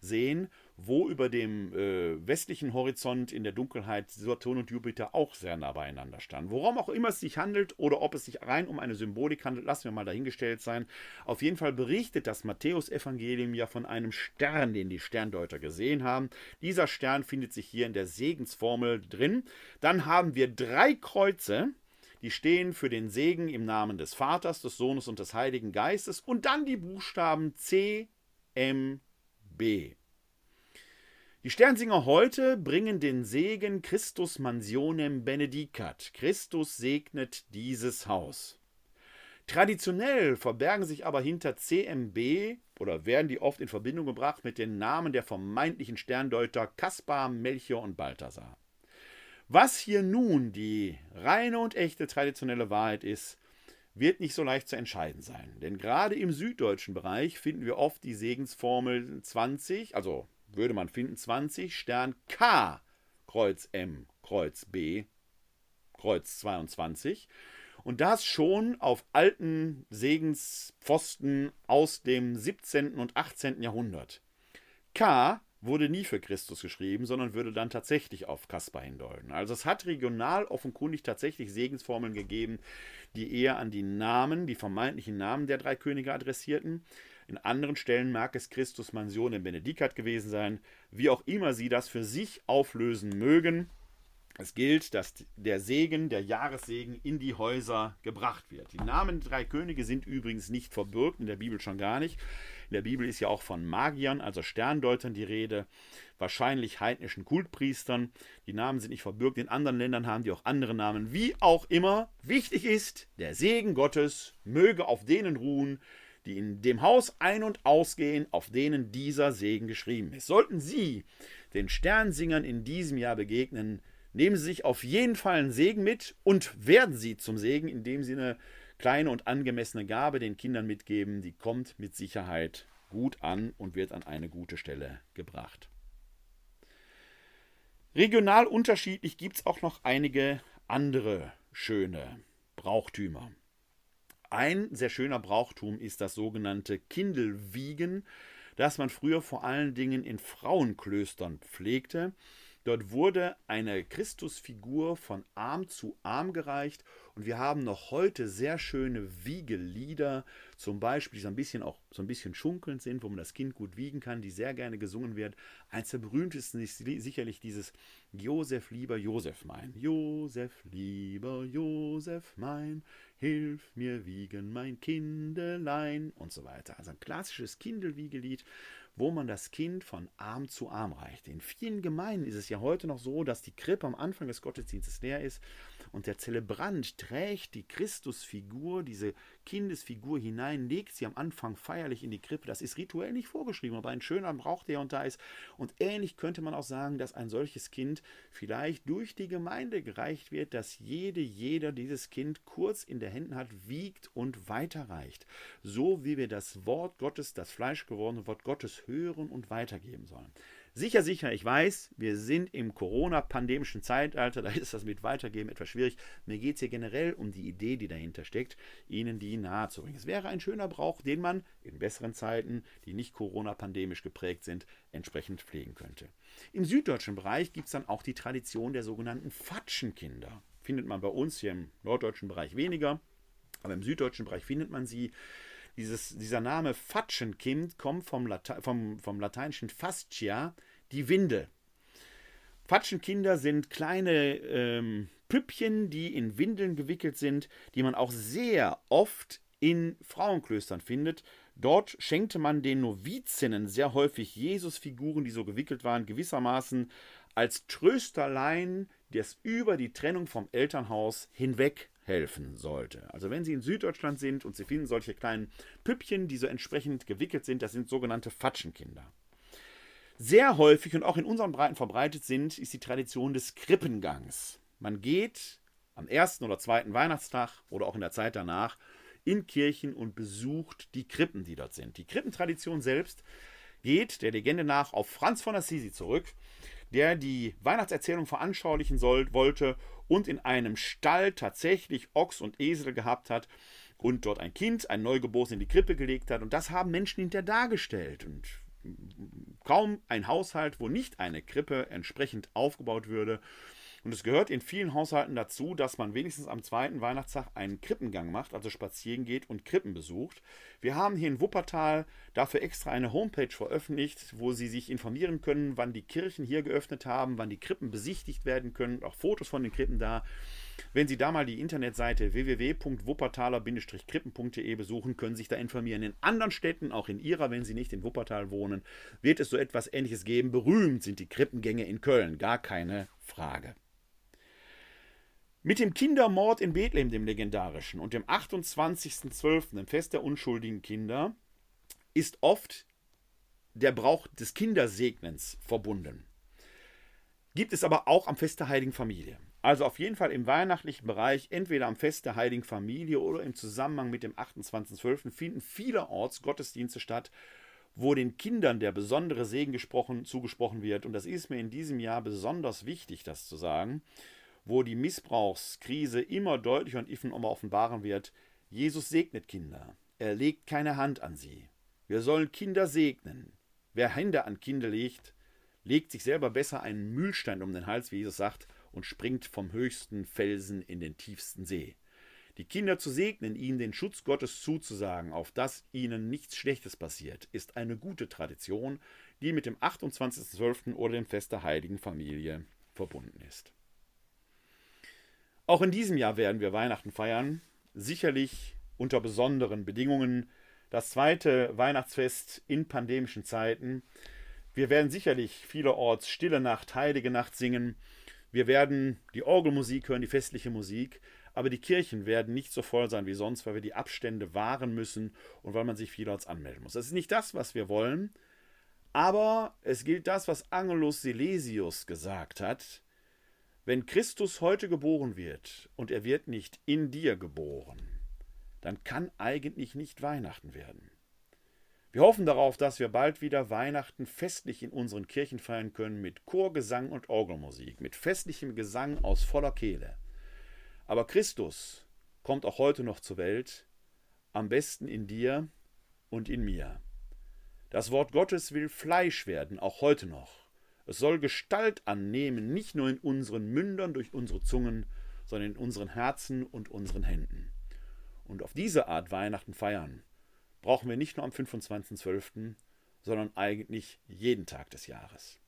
sehen, wo über dem äh, westlichen Horizont in der Dunkelheit Saturn und Jupiter auch sehr nah beieinander standen. Worum auch immer es sich handelt oder ob es sich rein um eine Symbolik handelt, lassen wir mal dahingestellt sein. Auf jeden Fall berichtet das Matthäusevangelium ja von einem Stern, den die Sterndeuter gesehen haben. Dieser Stern findet sich hier in der Segensformel drin. Dann haben wir drei Kreuze, die stehen für den Segen im Namen des Vaters, des Sohnes und des Heiligen Geistes und dann die Buchstaben C, M, B. Die Sternsinger heute bringen den Segen Christus mansionem benedicat. Christus segnet dieses Haus. Traditionell verbergen sich aber hinter CMB oder werden die oft in Verbindung gebracht mit den Namen der vermeintlichen Sterndeuter Kaspar, Melchior und Balthasar. Was hier nun die reine und echte traditionelle Wahrheit ist, wird nicht so leicht zu entscheiden sein. Denn gerade im süddeutschen Bereich finden wir oft die Segensformel 20, also würde man finden 20, Stern K, Kreuz M, Kreuz B, Kreuz 22. Und das schon auf alten Segenspfosten aus dem 17. und 18. Jahrhundert. K wurde nie für Christus geschrieben, sondern würde dann tatsächlich auf Kaspar hindeuten. Also es hat regional offenkundig tatsächlich Segensformeln gegeben, die eher an die Namen, die vermeintlichen Namen der drei Könige adressierten. In anderen Stellen mag es Christus Mansion in Benedikat gewesen sein, wie auch immer sie das für sich auflösen mögen. Es gilt, dass der Segen, der Jahressegen in die Häuser gebracht wird. Die Namen der drei Könige sind übrigens nicht verbürgt, in der Bibel schon gar nicht. In der Bibel ist ja auch von Magiern, also Sterndeutern die Rede, wahrscheinlich heidnischen Kultpriestern. Die Namen sind nicht verbürgt. In anderen Ländern haben die auch andere Namen. Wie auch immer, wichtig ist, der Segen Gottes möge auf denen ruhen, die in dem Haus ein- und ausgehen, auf denen dieser Segen geschrieben ist. Sollten Sie den Sternsingern in diesem Jahr begegnen, nehmen Sie sich auf jeden Fall einen Segen mit und werden Sie zum Segen, indem Sie eine kleine und angemessene Gabe den Kindern mitgeben, die kommt mit Sicherheit gut an und wird an eine gute Stelle gebracht. Regional unterschiedlich gibt es auch noch einige andere schöne Brauchtümer. Ein sehr schöner Brauchtum ist das sogenannte Kindelwiegen, das man früher vor allen Dingen in Frauenklöstern pflegte. Dort wurde eine Christusfigur von Arm zu Arm gereicht und wir haben noch heute sehr schöne Wiegelieder, zum Beispiel, die so ein bisschen auch so ein bisschen schunkelnd sind, wo man das Kind gut wiegen kann, die sehr gerne gesungen werden. Eins der berühmtesten ist sicherlich dieses Josef lieber Josef mein. Josef lieber Josef mein, hilf mir wiegen mein Kindelein und so weiter. Also ein klassisches Kindelwiegelied, wo man das Kind von Arm zu Arm reicht. In vielen Gemeinden ist es ja heute noch so, dass die Krippe am Anfang des Gottesdienstes leer ist und der Zelebrant trägt die Christusfigur, diese Kindesfigur hinein, legt sie am Anfang feierlich in die Krippe. Das ist rituell nicht vorgeschrieben, aber ein schöner Brauch, der und da ist. Und ähnlich könnte man auch sagen, dass ein solches Kind vielleicht durch die Gemeinde gereicht wird, dass jede, jeder dieses Kind kurz in der Händen hat, wiegt und weiterreicht. So wie wir das Wort Gottes, das Fleisch gewordene Wort Gottes hören und weitergeben sollen. Sicher, sicher, ich weiß, wir sind im Corona-pandemischen Zeitalter, da ist das mit Weitergeben etwas schwierig. Mir geht es hier generell um die Idee, die dahinter steckt, Ihnen die nahezubringen. Es wäre ein schöner Brauch, den man in besseren Zeiten, die nicht Corona-pandemisch geprägt sind, entsprechend pflegen könnte. Im süddeutschen Bereich gibt es dann auch die Tradition der sogenannten Fatschenkinder. Findet man bei uns hier im norddeutschen Bereich weniger, aber im süddeutschen Bereich findet man sie. Dieses, dieser Name Fatschenkind kommt vom, Late vom, vom lateinischen Fascia, die Windel. Fatschenkinder sind kleine ähm, Püppchen, die in Windeln gewickelt sind, die man auch sehr oft in Frauenklöstern findet. Dort schenkte man den Novizinnen sehr häufig Jesusfiguren, die so gewickelt waren, gewissermaßen als Trösterlein, das über die Trennung vom Elternhaus hinweg helfen sollte. Also wenn Sie in Süddeutschland sind und Sie finden solche kleinen Püppchen, die so entsprechend gewickelt sind, das sind sogenannte Fatschenkinder. Sehr häufig und auch in unseren Breiten verbreitet sind, ist die Tradition des Krippengangs. Man geht am ersten oder zweiten Weihnachtstag oder auch in der Zeit danach in Kirchen und besucht die Krippen, die dort sind. Die Krippentradition selbst geht der Legende nach auf Franz von Assisi zurück, der die Weihnachtserzählung veranschaulichen soll, wollte und in einem Stall tatsächlich Ochs und Esel gehabt hat und dort ein Kind, ein Neugeborenes in die Krippe gelegt hat. Und das haben Menschen hinterher dargestellt. Und kaum ein Haushalt, wo nicht eine Krippe entsprechend aufgebaut würde. Und es gehört in vielen Haushalten dazu, dass man wenigstens am zweiten Weihnachtstag einen Krippengang macht, also spazieren geht und Krippen besucht. Wir haben hier in Wuppertal dafür extra eine Homepage veröffentlicht, wo Sie sich informieren können, wann die Kirchen hier geöffnet haben, wann die Krippen besichtigt werden können, auch Fotos von den Krippen da. Wenn Sie da mal die Internetseite www.wuppertaler-krippen.de besuchen, können Sie sich da informieren. In anderen Städten, auch in Ihrer, wenn Sie nicht in Wuppertal wohnen, wird es so etwas Ähnliches geben. Berühmt sind die Krippengänge in Köln, gar keine Frage. Mit dem Kindermord in Bethlehem, dem legendarischen, und dem 28.12., dem Fest der unschuldigen Kinder, ist oft der Brauch des Kindersegnens verbunden. Gibt es aber auch am Fest der Heiligen Familie. Also auf jeden Fall im weihnachtlichen Bereich, entweder am Fest der Heiligen Familie oder im Zusammenhang mit dem 28.12. finden vielerorts Gottesdienste statt, wo den Kindern der besondere Segen gesprochen, zugesprochen wird. Und das ist mir in diesem Jahr besonders wichtig, das zu sagen, wo die Missbrauchskrise immer deutlicher und immer offenbaren wird. Jesus segnet Kinder. Er legt keine Hand an sie. Wir sollen Kinder segnen. Wer Hände an Kinder legt, legt sich selber besser einen Mühlstein um den Hals, wie Jesus sagt, und springt vom höchsten Felsen in den tiefsten See. Die Kinder zu segnen, ihnen den Schutz Gottes zuzusagen, auf dass ihnen nichts Schlechtes passiert, ist eine gute Tradition, die mit dem 28.12. oder dem Fest der Heiligen Familie verbunden ist. Auch in diesem Jahr werden wir Weihnachten feiern, sicherlich unter besonderen Bedingungen. Das zweite Weihnachtsfest in pandemischen Zeiten. Wir werden sicherlich vielerorts Stille Nacht, Heilige Nacht singen wir werden die Orgelmusik hören, die festliche Musik, aber die Kirchen werden nicht so voll sein wie sonst, weil wir die Abstände wahren müssen und weil man sich vielerorts anmelden muss. Das ist nicht das, was wir wollen, aber es gilt das, was Angelus Silesius gesagt hat. Wenn Christus heute geboren wird und er wird nicht in dir geboren, dann kann eigentlich nicht Weihnachten werden. Wir hoffen darauf, dass wir bald wieder Weihnachten festlich in unseren Kirchen feiern können mit Chorgesang und Orgelmusik, mit festlichem Gesang aus voller Kehle. Aber Christus kommt auch heute noch zur Welt, am besten in dir und in mir. Das Wort Gottes will Fleisch werden, auch heute noch. Es soll Gestalt annehmen, nicht nur in unseren Mündern durch unsere Zungen, sondern in unseren Herzen und unseren Händen. Und auf diese Art Weihnachten feiern brauchen wir nicht nur am 25.12., sondern eigentlich jeden Tag des Jahres.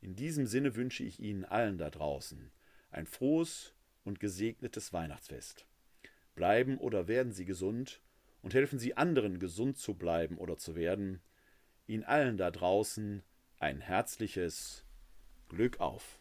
In diesem Sinne wünsche ich Ihnen allen da draußen ein frohes und gesegnetes Weihnachtsfest. Bleiben oder werden Sie gesund und helfen Sie anderen, gesund zu bleiben oder zu werden. Ihnen allen da draußen ein herzliches Glück auf.